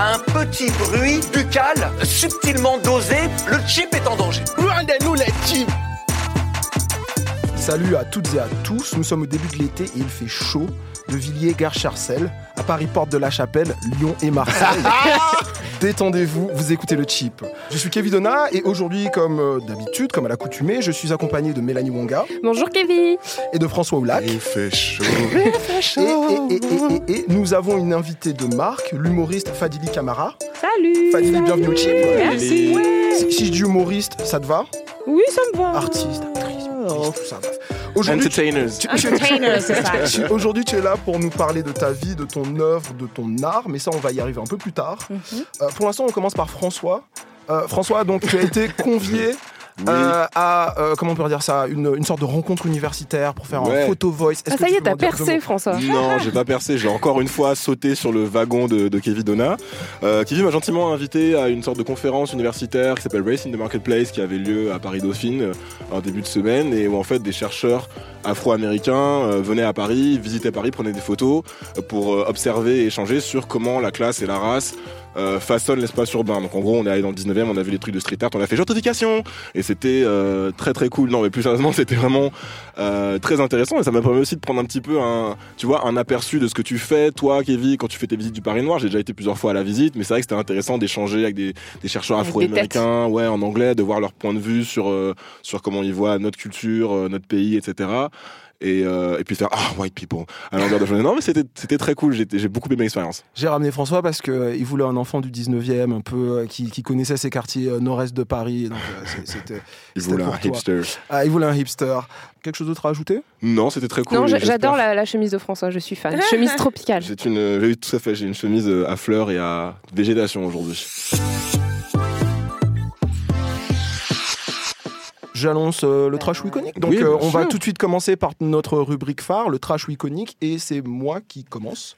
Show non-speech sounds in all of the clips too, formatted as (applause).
un petit bruit buccal subtilement dosé, le chip est en danger. Loin de nous les chips Salut à toutes et à tous, nous sommes au début de l'été et il fait chaud de Villiers, Gare Charcel, à Paris, Porte de la Chapelle, Lyon et Marseille. (laughs) Détendez-vous, vous écoutez le chip. Je suis Kevin Donna et aujourd'hui, comme euh, d'habitude, comme à l'accoutumée, je suis accompagné de Mélanie Wonga Bonjour Kevin. et de François Oulac. Il fait chaud. Et, et- et- et- et- et nous avons une invitée de marque, l'humoriste Fadili Camara. Salut. Fadili, bienvenue au chip. Merci. Si, si je dis humoriste, ça te va? Oui, ça me va. Artiste, bref. Aujourd'hui, Entertainers. tu- Entertainer, c'est ça. Aujourd'hui, tu es là pour nous parler de ta vie, de ton œuvre, de ton art, mais ça, on va y arriver un peu plus tard. Mhm. Euh, pour l'instant, on commence par François. Euh, François, donc, tu as été convié (laughs) euh, à, euh, comment on peut dire ça, une, une sorte de rencontre universitaire pour faire un photo voice. Ah, ça y est, t'as percé, François. Non, j'ai pas percé. J'ai encore une fois sauté sur le wagon de, de Kevin Donna. Euh, Kevin m'a gentiment invité à une sorte de conférence universitaire qui s'appelle Race in the Marketplace, qui avait lieu à Paris Dauphine en début de semaine, et où en fait des chercheurs afro-américains euh, venaient à Paris, visitaient Paris, prenaient des photos pour euh, observer et échanger sur comment la classe et la race euh, façonnent l'espace urbain. Donc en gros, on est allé dans le 19e, on a vu les trucs de street art, on a fait gentrification, et c'était euh, très très cool. Non, mais plus sérieusement, (laughs) c'était vraiment euh, très intéressant et ça m'a permis aussi de prendre un petit peu un, tu vois, un aperçu de ce que tu fais, toi, Kevin, quand tu fais tes visites du Paris Noir. J'ai déjà été plusieurs fois à la visite, mais c'est vrai que c'était intéressant d'échanger avec des, des chercheurs des afro-américains, ouais, en anglais, de voir leur point de vue sur, euh, sur comment ils voient notre culture, euh, notre pays, etc. Et, euh, et puis faire ah white people à longueur de journée. Non mais c'était c'était très cool. J'ai j'ai beaucoup aimé l'expérience. J'ai ramené François parce qu'il voulait un enfant du 19e, un peu, euh, qui, qui connaissait ces quartiers euh, nord-est de Paris. Donc, euh, c'est- c'était, (laughs) Il voulait un toi. hipster. ah, il voulait un hipster. Quelque chose d'autre à ajouter? Non, c'était très cool. Non, j'adore la, la chemise de François, je suis fan. (laughs) chemise tropicale. J'ai une, tout à fait. J'ai une chemise euh, à fleurs et à végétation aujourd'hui. J'annonce euh, le trash iconique. Donc Oui, euh, on va tout de suite commencer par notre rubrique phare, le trash iconique, et c'est moi qui commence.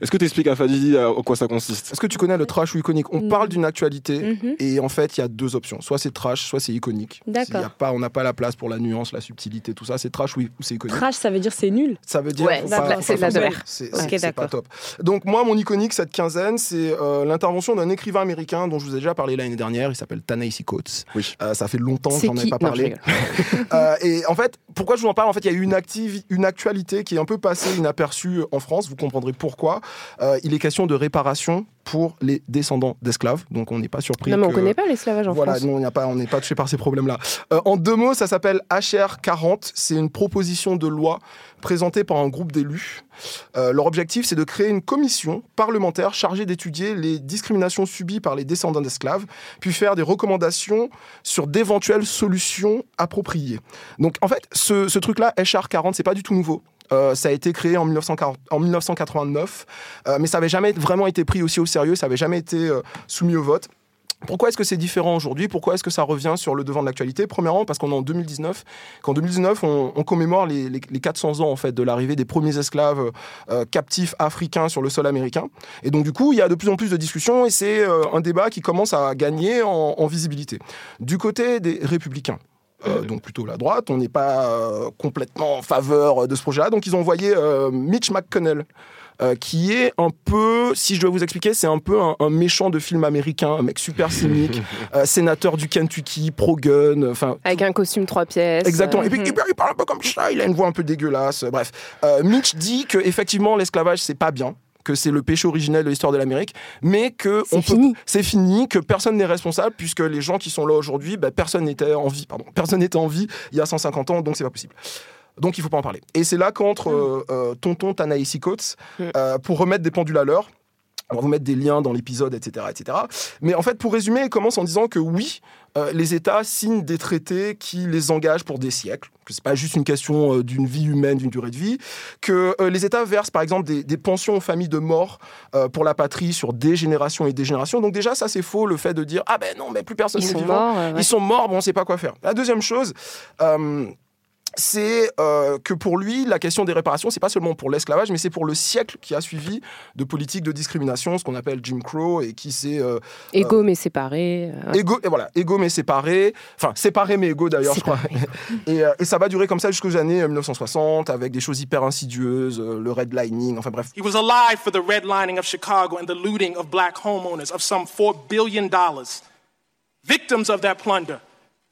Est-ce que tu expliques à Fadili à quoi ça consiste? Est-ce que tu connais le trash iconique? On parle d'une actualité. Mhm. Et en fait, il y a deux options. Soit c'est trash, soit c'est iconique. D'accord. A pas, on n'a pas la place pour la nuance, la subtilité, tout ça. C'est trash ou ou c'est iconique. Trash, ça veut dire c'est nul. Ça veut dire Ouais, c'est de la- c'est la pas top. Donc moi, mon iconique cette quinzaine, c'est euh, l'intervention d'un écrivain américain dont je vous ai déjà parlé l'année dernière. Il s'appelle Ta-Nehisi Coates. Oui. Euh, ça fait longtemps que j'en ai pas parlé. (laughs) Euh, et en fait, pourquoi je vous en parle? En fait, il y a eu une, activi- une actualité qui est un peu passée inaperçue en France. Vous comprendrez pourquoi. Euh, il est question de réparation pour les descendants d'esclaves. Donc on n'est pas surpris. Non, mais on que- connaît pas l'esclavage en voilà, France. pas- on n'est pas touché par ces problèmes-là. Euh, en deux mots, ça s'appelle HR 40. C'est une proposition de loi présentée par un groupe d'élus. Euh, leur objectif, c'est de créer une commission parlementaire chargée d'étudier les discriminations subies par les descendants d'esclaves, puis faire des recommandations sur d'éventuelles solutions appropriées. Donc, en fait, ce, ce truc-là, HR 40, c'est pas du tout nouveau. Euh, ça a été créé en, 1940 en 1989, euh, mais ça n'avait jamais vraiment été pris aussi au sérieux, ça n'avait jamais été euh, soumis au vote. Pourquoi est-ce que c'est différent aujourd'hui? Pourquoi est-ce que ça revient sur le devant de l'actualité? Premièrement, parce qu'on est en 2019, qu'en 2019, on, commémore les, les- les 400 ans en fait de l'arrivée des premiers esclaves captifs africains sur le sol américain. Et donc du coup, il y a de plus en plus de discussions et c'est un débat qui commence à gagner en visibilité. Du côté des républicains. Euh, donc plutôt la droite, on n'est pas euh, complètement en faveur de ce projet-là. Donc ils ont envoyé euh, Mitch McConnell, euh, qui est un peu, si je dois vous expliquer, c'est un peu un, un méchant de film américain, un mec super cynique, (laughs) euh, sénateur du Kentucky, pro-gun, enfin. Avec un costume trois pièces. Exactement. Et puis Mhm. il parle un peu comme ça, il a une voix un peu dégueulasse. Bref, Euh, Mitch dit que effectivement l'esclavage c'est pas bien, que c'est le péché originel de l'histoire de l'Amérique, mais que C'est fini. c'est fini, que personne n'est responsable puisque les gens qui sont là aujourd'hui, bah, personne n'était en vie, pardon, personne n'était en vie il y a 150 ans, donc c'est pas possible. Donc il faut pas en parler. Et c'est là qu'entre euh, euh, Tonton Tanaïsi Coates Mm. euh, pour remettre des pendules à l'heure. On va vous mettre des liens dans l'épisode, etc., etc. Mais en fait, pour résumer, il commence en disant que oui, euh, les États signent des traités qui les engagent pour des siècles, que c'est pas juste une question euh, d'une vie humaine, d'une durée de vie, que euh, les États versent par exemple des, des pensions aux familles de morts pour la patrie sur des générations et des générations. Donc déjà, ça c'est faux, le fait de dire ah ben non, mais plus personne Ils n'est sont vivant. morts. ouais. Ils sont morts, bon, on sait pas quoi faire. La deuxième chose, c'est euh, que pour lui, la question des réparations, c'est pas seulement pour l'esclavage, mais c'est pour le siècle qui a suivi de politiques de discrimination, ce qu'on appelle Jim Crow, et qui s'est euh, Égaux mais séparés. euh, ouais. égaux, et voilà, égaux mais séparés, enfin séparés mais égaux d'ailleurs, je crois. (laughs) Et, euh, et ça va durer comme ça jusqu'aux années euh, 1960, avec des choses hyper insidieuses, euh, le redlining, enfin bref. He was alive for the redlining of Chicago and the looting of black homeowners of some $4 billion. Victims of that plunder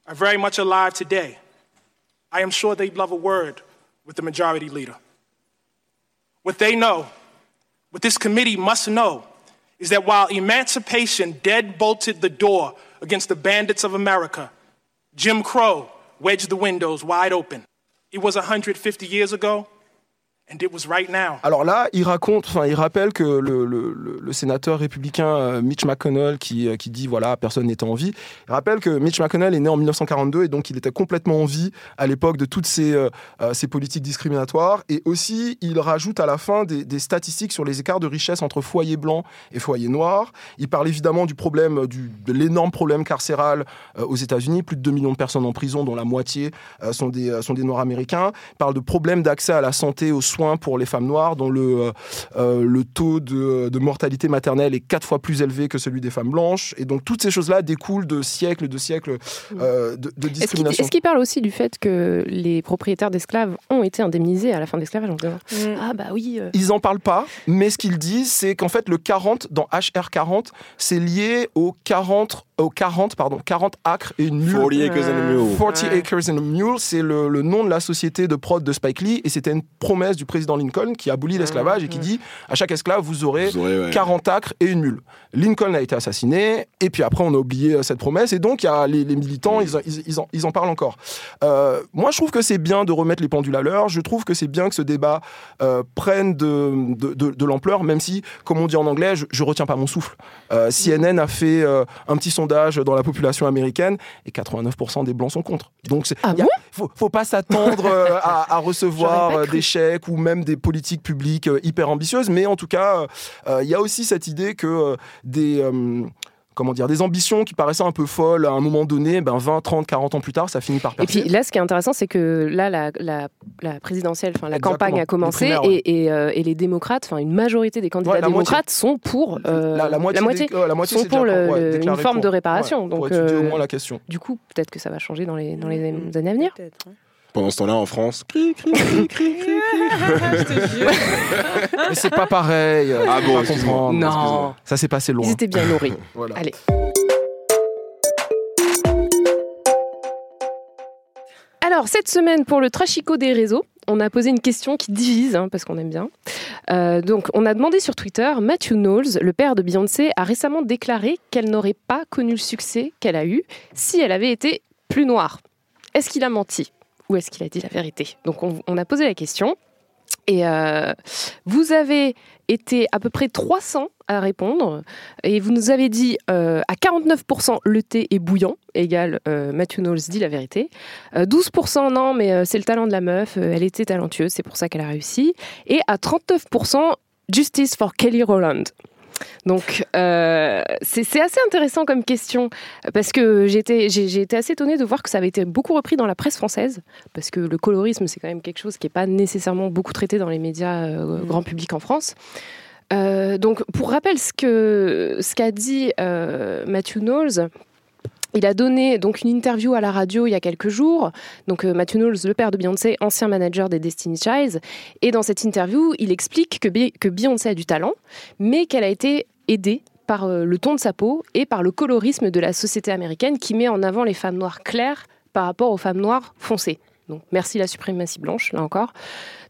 are very much alive today. I am sure they'd love a word with the majority leader. What they know, what this committee must know, is that while emancipation dead bolted the door against the bandits of America, Jim Crow wedged the windows wide open. It was 150 years ago, Alors là, il raconte, enfin, il rappelle que le, sénateur républicain euh, Mitch McConnell, qui, euh, qui dit voilà, personne n'était en vie, il rappelle que Mitch McConnell est né en 1942 et donc il était complètement en vie à l'époque de toutes ces, euh, ces politiques discriminatoires. Et aussi, il rajoute à la fin des, statistiques sur les écarts de richesse entre foyers blancs et foyers noirs. Il parle évidemment du problème, du, de l'énorme problème carcéral aux États-Unis, plus de 2 millions de personnes en prison, dont la moitié sont des, sont des Noirs américains. Il parle de problèmes d'accès à la santé, aux soins pour les femmes noires, dont le, euh, euh, le taux de, de mortalité maternelle est quatre fois plus élevé que celui des femmes blanches. Et donc toutes ces choses-là découlent de siècles de siècles euh, de, de Est-ce qu'il discrimination. est-ce qu'il parle aussi du fait que les propriétaires d'esclaves ont été indemnisés à la fin de l'esclavage en disant Ah bah oui. euh, Ils en parlent pas, mais ce qu'ils disent, c'est qu'en fait, le 40, dans HR40, c'est lié aux 40, aux 40, pardon, 40 acres et une mule. 40 acres and a mule. 40 Ouais. Acres and a Mule, c'est le, le nom de la société de prod de Spike Lee, et c'était une promesse du président Lincoln qui abolit l'esclavage et qui dit à chaque esclave, vous aurez Vous aurez, ouais. 40 acres et une mule. Lincoln a été assassiné, et puis après, on a oublié euh, cette promesse, et donc il y a les, les militants, ils, ils- ils en, ils en parlent encore. Euh, moi, je trouve que c'est bien de remettre les pendules à l'heure, je trouve que c'est bien que ce débat euh, prenne de, de, de- de l'ampleur, même si, comme on dit en anglais, je, je retiens pas mon souffle. Euh, CNN a fait euh, un petit sondage dans la population américaine, et 89% des blancs sont contre. Donc, Ah il y a- bon? faut, faut pas s'attendre euh, (laughs) à, à recevoir euh, des chèques ou même des politiques publiques euh, hyper ambitieuses, mais en tout cas, il y a aussi cette idée que des comment dire, des ambitions qui paraissaient un peu folles à un moment donné, ben 20, 30, 40 ans plus tard, ça finit par Et percer. puis là, ce qui est intéressant, c'est que là, la, la, la présidentielle, enfin la Exactement. campagne a Les commencé ouais. et, et, euh, et les démocrates, enfin une majorité des candidats Ouais, la moitié. démocrates sont pour euh, la, la moitié, des- euh, la moitié, sont pour le- ouais, une forme pour. de réparation. Ouais, donc, pour étudier au euh, moins la question. du coup, peut-être que ça va changer dans les, dans les années à venir. Peut-être, hein. Pendant ce temps-là, en France, cri, cri, cri, cri, cri, cri. (laughs) Je te jure. (laughs) Mais c'est pas pareil. euh, Ah bon, pas comprendre. Non. Ça s'est passé loin. Ils étaient bien nourris. (laughs) Voilà. Allez. Alors, cette semaine, pour le trachico des réseaux, on a posé une question qui divise, hein, parce qu'on aime bien. Euh, donc, on a demandé sur Twitter, Matthew Knowles, le père de Beyoncé, a récemment déclaré qu'elle n'aurait pas connu le succès qu'elle a eu si elle avait été plus noire. Est-ce qu'il a menti? Ou est-ce qu'il a dit la vérité Donc, on, a posé la question. Et euh, vous avez été à peu près 300 à répondre. Et vous nous avez dit euh, à 49% le thé est bouillant, égal euh, Matthew Knowles dit la vérité. Euh, 12% non, mais c'est le talent de la meuf, elle était talentueuse, c'est pour ça qu'elle a réussi. Et à 39% justice for Kelly Rowland. Donc euh, c'est assez intéressant comme question parce que j'ai été, assez étonnée de voir que ça avait été beaucoup repris dans la presse française parce que le colorisme c'est quand même quelque chose qui n'est pas nécessairement beaucoup traité dans les médias euh, grand public en France. Euh, donc, pour rappel, ce qu'a dit Matthew Knowles, il a donné donc une interview à la radio il y a quelques jours. Donc, euh, Matthew Knowles, le père de Beyoncé, ancien manager des Destiny Child, et dans cette interview, il explique que, Be- que Beyoncé a du talent, mais qu'elle a été aidée par euh, le ton de sa peau et par le colorisme de la société américaine qui met en avant les femmes noires claires par rapport aux femmes noires foncées. Merci la suprématie blanche, là encore.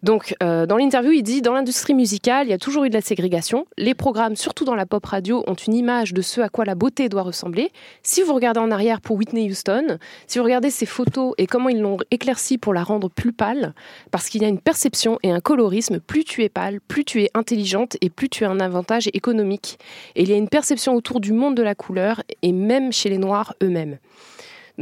Donc, euh, dans l'interview, il dit Dans l'industrie musicale, il y a toujours eu de la ségrégation. Les programmes, surtout dans la pop radio, ont une image de ce à quoi la beauté doit ressembler. Si vous regardez en arrière pour Whitney Houston, si vous regardez ses photos et comment ils l'ont éclaircie pour la rendre plus pâle, parce qu'il y a une perception et un colorisme plus tu es pâle, plus tu es intelligente et plus tu as un avantage économique. Et il y a une perception autour du monde de la couleur et même chez les Noirs eux-mêmes.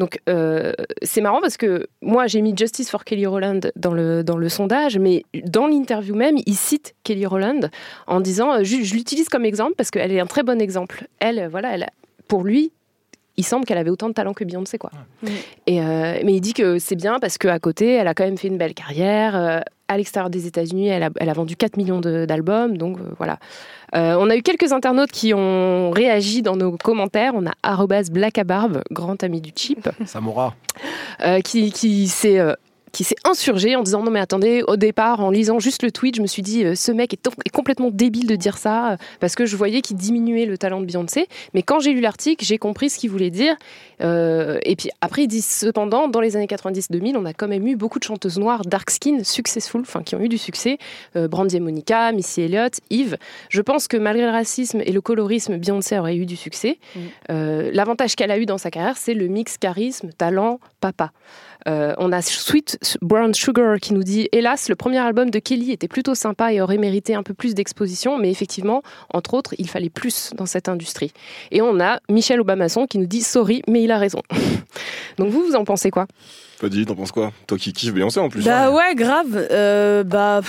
Donc euh, c'est marrant parce que moi j'ai mis Justice for Kelly Rowland dans le, dans le sondage, mais dans l'interview même, il cite Kelly Rowland en disant, euh, je, je l'utilise comme exemple parce qu'elle est un très bon exemple. Elle, voilà, elle, pour lui, il semble qu'elle avait autant de talent que Beyoncé, quoi. Et, euh, mais il dit que c'est bien parce qu'à côté, elle a quand même fait une belle carrière. euh, à l'extérieur des États-Unis, elle a, elle a vendu 4 millions d'albums, donc euh, voilà. Euh, on a eu quelques internautes qui ont réagi dans nos commentaires. On a arrobas blackabarbe, grand ami du chip, Samora. euh, qui, qui s'est euh, qui s'est insurgé en disant non mais attendez au départ en lisant juste le tweet je me suis dit euh, ce mec est, complètement débile de dire ça euh, parce que je voyais qu'il diminuait le talent de Beyoncé. Mais quand j'ai lu l'article j'ai compris ce qu'il voulait dire. Euh, et puis après il dit cependant dans les années 90-2000 on a quand même eu beaucoup de chanteuses noires dark skin successful enfin qui ont eu du succès. Euh, Brandy et Monica Missy Elliott Yves. Je pense que malgré le racisme et le colorisme Beyoncé aurait eu du succès. Euh, l'avantage qu'elle a eu dans sa carrière c'est le mix charisme talent papa euh, on a Sweet Brown Sugar qui nous dit Hélas, le premier album de Kelly était plutôt sympa et aurait mérité un peu plus d'exposition, mais effectivement, entre autres, il fallait plus dans cette industrie. Et on a Michel Obamasson qui nous dit Sorry, mais il a raison. (laughs) Donc vous, vous en pensez quoi? Pas dit, t'en penses quoi? Toi qui kiffes Beyoncé en plus. Bah ouais, grave. Euh, bah.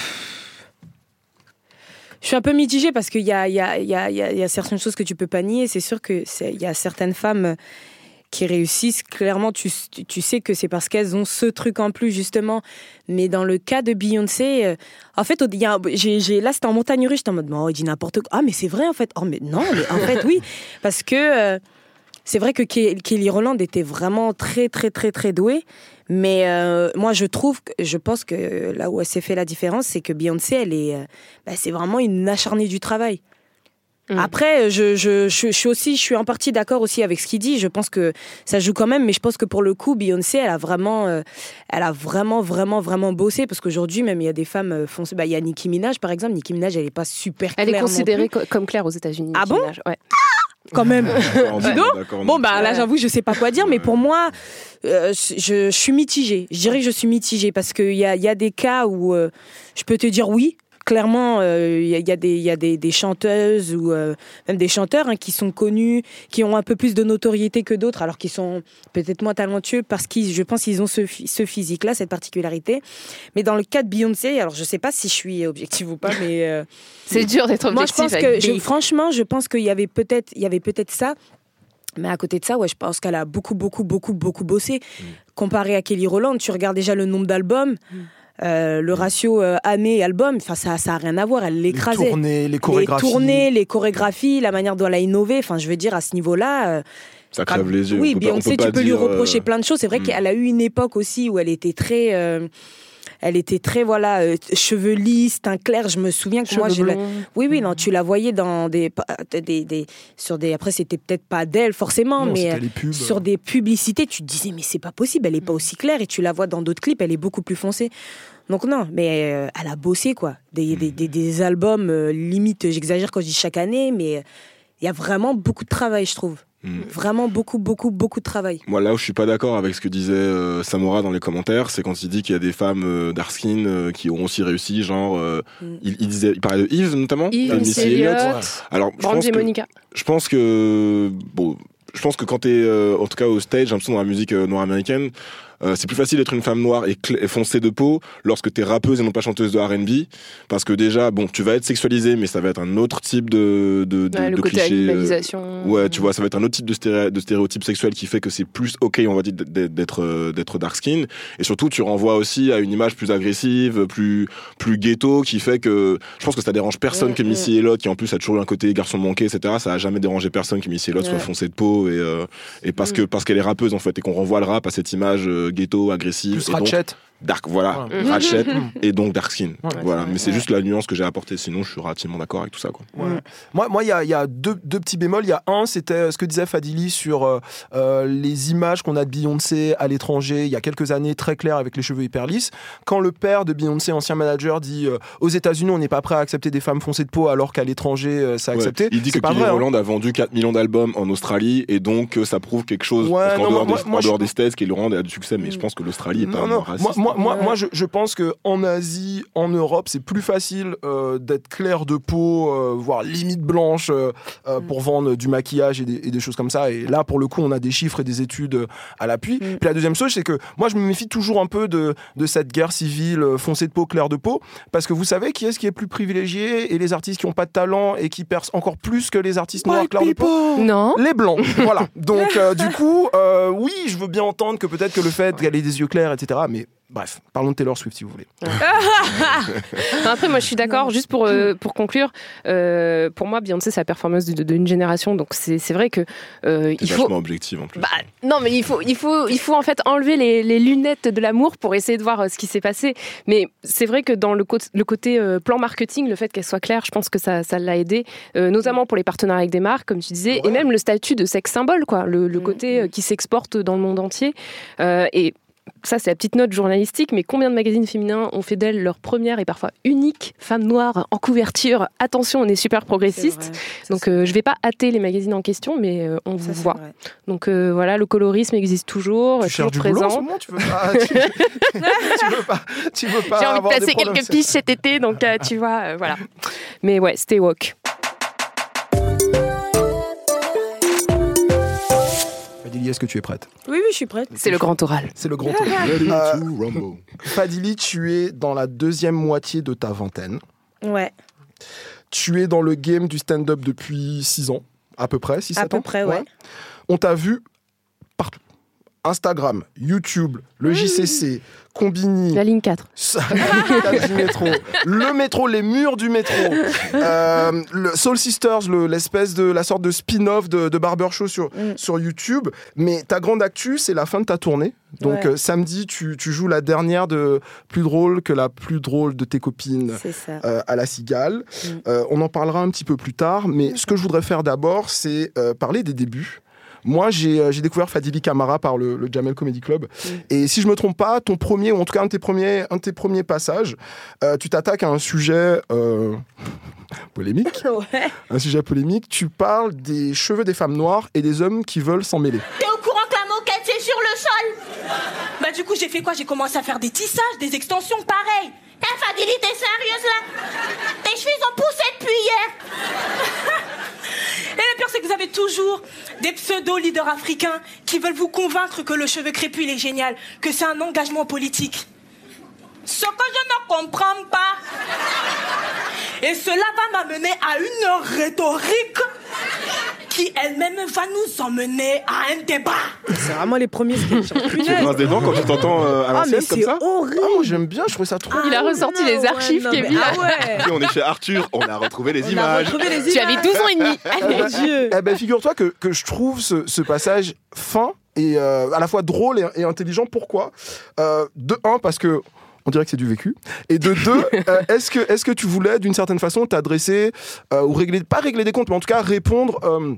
Je suis un peu mitigée parce qu'il y a, il y, a, il y, a, il y a- il y a certaines choses que tu peux pas nier. C'est sûr qu'il y a certaines femmes qui réussissent. Clairement, tu, tu- sais que c'est parce qu'elles ont ce truc en plus, justement. Mais dans le cas de Beyoncé, euh, en fait, y a là, c'était en montagne russe. J'étais en mode, non, il dit n'importe quoi. Ah, mais c'est vrai, en fait. Oh, mais non, mais en fait, oui. (laughs) Parce que euh, c'est vrai que Ke- Kelly Rowland était vraiment très, très, très, très douée. Mais euh, moi, je trouve, je pense que là où elle s'est fait la différence, c'est que Beyoncé, elle est, bah, c'est vraiment une acharnée du travail. Mm. Après, je, je, je, je suis aussi, je suis en partie d'accord aussi avec ce qu'il dit. Je pense que ça joue quand même, mais je pense que pour le coup, Beyoncé, elle a vraiment, euh, elle a vraiment, vraiment, vraiment bossé parce qu'aujourd'hui, même il y a des femmes euh, foncées. Bah, il y a Nicki Minaj, par exemple. Nicki Minaj, elle est pas super Elle est non considérée plus, comme claire aux États-Unis. Ah bon? Minaj. Ouais. quand même. (laughs) Dis donc. Bon, bah là, j'avoue, je sais pas quoi dire, mais pour moi, euh, je, je suis mitigée. Je dirais que je suis mitigée parce qu'il y a, il y a des cas où euh, je peux te dire oui. Clairement, euh, il y a, il y a des, il y a des, des chanteuses ou euh, même des chanteurs hein, qui sont connus, qui ont un peu plus de notoriété que d'autres, alors qu'ils sont peut-être moins talentueux parce qu'ils, je pense, qu'ils ont ce, phy- ce physique-là, cette particularité. Mais dans le cas de Beyoncé, alors je sais pas si je suis objective ou pas, mais euh, (laughs) C'est dur d'être moi, je objectif. pense que, avec je- des- franchement, je pense qu'il y avait peut-être, il y avait peut-être ça. Mais à côté de ça, ouais, je pense qu'elle a beaucoup, beaucoup, beaucoup, beaucoup bossé. Comparé à Kelly Rowland, tu regardes déjà le nombre d'albums, euh, le ratio euh, année-album, enfin, ça, ça a rien à voir. Elle Les l'écrasait. tournées, les Les chorégraphies. tournées, les chorégraphies, la manière dont elle a innové. Enfin, je veux dire, à ce niveau-là. euh, Ça crève les yeux. oui, On peut pas- on peut pas tu peux lui dire, reprocher euh, plein de choses. C'est vrai hmm. qu'elle a eu une époque aussi où elle était très. Elle était très, voilà, euh, cheveux lisses, teint clair. Je me souviens que moi, la- oui, oui, non, tu la voyais dans des, des, des sur des. Après, c'était peut-être pas d'elle forcément, Non, mais euh, sur des publicités, tu te disais mais c'est pas possible, elle est pas aussi claire et tu la vois dans d'autres clips, elle est beaucoup plus foncée. Donc non, mais euh, elle a bossé quoi, des, des, des, des albums euh, limite, j'exagère quand je dis chaque année, mais il y a vraiment beaucoup de travail, je trouve. Mm. Vraiment beaucoup, beaucoup, beaucoup de travail. Moi, là où je suis pas d'accord avec ce que disait euh, Samora dans les commentaires, c'est quand il dit qu'il y a des femmes euh, dark skin euh, qui ont aussi réussi, genre, euh, Mm. il, il disait, il parlait de Yves notamment, Yves, Missy Elliott. Alors, je pense que, Monica. je pense que, bon, je pense que quand t'es, euh, en tout cas au stage, j'ai l'impression dans la musique euh, noire américaine, euh, c'est plus facile d'être une femme noire et, et foncée de peau lorsque t'es rappeuse et non pas chanteuse de R&B, parce que déjà, bon, tu vas être sexualisée, mais ça va être un autre type de, de, de, Ouais, le de côté cliché. euh. Ouais, tu vois, ça va être un autre type de, stéréo, de stéréotype sexuel qui fait que c'est plus ok, on va dire, d'être d'être euh, d'être dark skin. Et surtout, tu renvoies aussi à une image plus agressive, plus plus ghetto, qui fait que je pense que ça dérange personne Mm, que mm. Missy Elliott, qui en plus a toujours eu un côté garçon manqué, etc. Ça a jamais dérangé personne que Missy Elliott soit Ouais. foncée de peau et euh, et parce Mm. que parce qu'elle est rappeuse en fait et qu'on renvoie le rap à cette image euh, ghetto, agressive, Plus et donc Ratchet. Dark, voilà, Mm. Ratchet Mm. et donc dark skin. Ouais. voilà, mais c'est Ouais. juste la nuance que j'ai apportée. Sinon, je suis relativement d'accord avec tout ça. Quoi. Ouais. Moi, moi, il y a, y a deux, deux petits bémols. Il y a un, c'était euh, ce que disait Fadili sur euh, euh, les images qu'on a de Beyoncé à l'étranger. Il y a quelques années, très clair avec les cheveux hyper lisses. Quand le père de Beyoncé, ancien manager, dit euh, aux États-Unis, on n'est pas prêt à accepter des femmes foncées de peau, alors qu'à l'étranger, euh, c'est Ouais. accepté. Il dit que Kelly vrai. hein. A vendu 4 millions d'albums en Australie et donc euh, ça prouve quelque chose Ouais, non, dehors, moi- des, moi, en dehors je- des States, Kelly Rowland a du succès, mais je pense que l'Australie est pas Non, un non. raciste. Moi, moi, moi, je, je pense que en Asie, en Europe, c'est plus facile euh, d'être clair de peau, euh, voire limite blanche, euh, Mm. pour vendre du maquillage et des, et des choses comme ça. Et là, pour le coup, on a des chiffres et des études à l'appui. Mm. Puis la deuxième chose, c'est que moi, je me méfie toujours un peu de, de cette guerre civile foncée de peau, clair de peau, parce que vous savez qui est-ce qui est plus privilégié et les artistes qui n'ont pas de talent et qui percent encore plus que les artistes noirs clair de peau? Non. les blancs, voilà. Donc euh, du coup, euh, oui, je veux bien entendre que peut-être que le fait qu'elle ait des yeux clairs, etc. Mais bref, parlons de Taylor Swift si vous voulez. (laughs) Non, Après, moi, je suis d'accord. Juste pour, euh, pour conclure, euh, pour moi, Beyoncé, c'est la performance d'une génération. Donc, c'est c'est vrai que euh, il faut. objective en plus. Bah, non, mais il faut, il faut, il faut en fait enlever les, les lunettes de l'amour pour essayer de voir euh, ce qui s'est passé. Mais c'est vrai que dans le, cô- le côté euh, plan marketing, le fait qu'elle soit claire, je pense que ça, ça l'a aidé, euh, notamment pour les partenariats avec des marques, comme tu disais, et même le statut de sexe symbole, quoi, le, le Mm, côté euh, qui s'exporte dans le monde entier. Euh, et ça, c'est la petite note journalistique, mais combien de magazines féminins ont fait d'elle leur première et parfois unique femme noire en couverture? Attention, on est super progressiste. Donc, euh, je vais pas hâter les magazines en question, mais euh, on Ça, vous voit. vrai. Donc euh, voilà, le colorisme existe toujours, tu toujours cherches du boulot en ce présent. moment Tu veux pas Tu, (laughs) tu veux pas Tu veux pas J'ai envie de problèmes quelques piches cet été, donc euh, tu vois, euh, voilà. Mais ouais, stay woke. Fadili, est-ce que tu es prête? Oui, oui, je suis prête. C'est le grand oral. C'est le grand (laughs) tour. Euh, Fadili, tu es dans la deuxième moitié de ta vingtaine. Ouais, Tu es dans le game du stand-up depuis 6 ans, à peu près, 6 à 7 peu ans? près, ouais. On t'a vu. Instagram, YouTube, le JCC, Combini, La ligne 4. Ça, (laughs) la case du métro, le métro, les murs du métro, euh, le Soul Sisters, le- l'espèce de la sorte de spin-off de, de Barber Show sur, Mm. sur YouTube. Mais ta grande actu, c'est la fin de ta tournée. Donc Ouais. euh, samedi, tu, tu joues la dernière de plus drôle que la plus drôle de tes copines. Euh, à la cigale. Mm. On en parlera un petit peu plus tard, mais ce que je voudrais faire d'abord, c'est parler des débuts. Moi, j'ai euh, j'ai découvert Fadili Camara par le, le Jamel Comedy Club. Mm. Et si je me trompe pas, ton premier, ou en tout cas un de tes premiers, un de tes premiers passages, euh, tu t'attaques à un sujet euh, (laughs) polémique. (laughs) Ouais. Un sujet polémique. Tu parles des cheveux des femmes noires et des hommes qui veulent s'en mêler. T'es au courant que la moquette c'est sur le sol? Bah du coup j'ai fait quoi? J'ai commencé à faire des tissages, des extensions pareilles. Eh Fadili, t'es sérieuse là? Tes cheveux ont poussé depuis hier (laughs) Et le pire c'est que vous avez toujours des pseudo-leaders africains qui veulent vous convaincre que le cheveu crépus il est génial, que c'est un engagement politique. Ce que je ne comprends pas. Et cela va m'amener à une rhétorique qui elle-même va nous emmener à un débat. C'est vraiment les premiers sketchs. Tu grinces des dents quand tu t'entends euh, à Ah, mais l'ancienne comme c'est ça horrible. Ah, moi j'aime bien, je trouve ça trop. Il a ressorti les archives, ouais, non, Kevin. mais- Ah ouais. Et on est chez Arthur, on a retrouvé les On a images. retrouvé les Tu avais 12 ans et demi. Mon (laughs) Dieu. Eh ben, figure-toi que, que je trouve ce, ce passage fin et euh, à la fois drôle et, et intelligent. Pourquoi? Euh, De un, parce que on dirait que c'est du vécu. Et de deux, (laughs) euh, est-ce que, est que tu voulais d'une certaine façon t'adresser euh, ou régler, pas régler des comptes, mais en tout cas répondre. euh,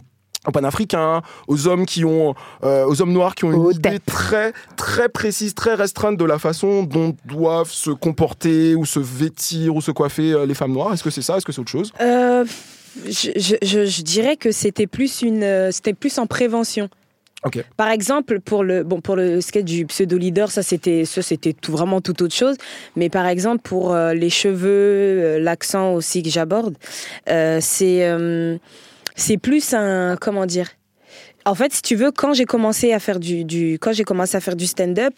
aux panafricains, aux hommes qui ont, euh, aux hommes noirs qui ont une idée très, très précise, très restreinte de la façon dont doivent se comporter ou se vêtir ou se coiffer euh, les femmes noires. Est-ce que c'est ça? Est-ce que c'est autre chose? Euh, je, je- je- je dirais que c'était plus une, c'était plus en prévention. Ok. Par exemple, pour le bon pour le sketch du pseudo leader, ça c'était ça c'était tout vraiment tout autre chose. Mais par exemple pour euh, les cheveux, l'accent aussi que j'aborde, c'est c'est plus un comment dire. En fait, si tu veux, quand j'ai commencé à faire du, quand j'ai commencé à faire du stand-up,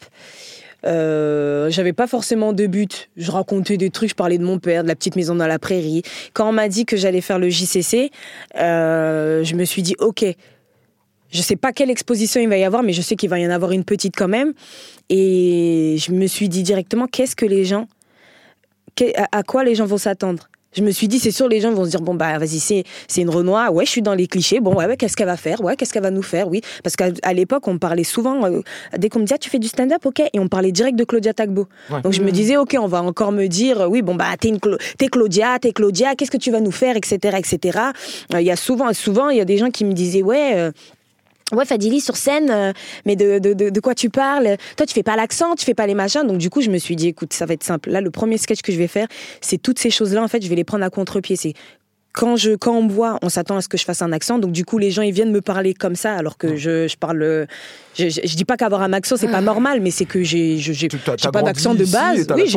euh, j'avais pas forcément de but. Je racontais des trucs, je parlais de mon père, de la petite maison dans la prairie. Quand on m'a dit que j'allais faire le JCC, euh, je me suis dit ok. Je sais pas quelle exposition il va y avoir, mais je sais qu'il va y en avoir une petite quand même. Et je me suis dit directement qu'est-ce que les gens, à quoi les gens vont s'attendre? Je me suis dit, c'est sûr, les gens vont se dire, bon, bah, vas-y, c'est, c'est une Renoir, ouais, je suis dans les clichés, bon, ouais, ouais, qu'est-ce qu'elle va faire, ouais, qu'est-ce qu'elle va nous faire, oui. Parce qu'à à l'époque, on parlait souvent, euh, dès qu'on me disait, ah, tu fais du stand-up, ok, et on parlait direct de Claudia Tagbo. Ouais. Donc je me disais, ok, on va encore me dire, oui, bon, bah, t'es, une Cla- t'es Claudia, t'es Claudia, qu'est-ce que tu vas nous faire, etc., etc. Euh, Il y a souvent, souvent, il y a des gens qui me disaient, ouais, euh, Ouais, Fadili sur scène, euh, mais de, de, quoi tu parles? Toi, tu fais pas l'accent, tu fais pas les machins. Donc, du coup, je me suis dit, écoute, ça va être simple. Là, le premier sketch que je vais faire, c'est toutes ces choses-là, en fait, je vais les prendre à contre-pied. Quand je quand on me voit, on s'attend à ce que je fasse un accent. Donc du coup, les gens ils viennent me parler comme ça, alors que je, je parle. euh, Je, je, je dis pas qu'avoir un accent c'est pas normal, mais c'est que j'ai pas d'accent de base. Oui,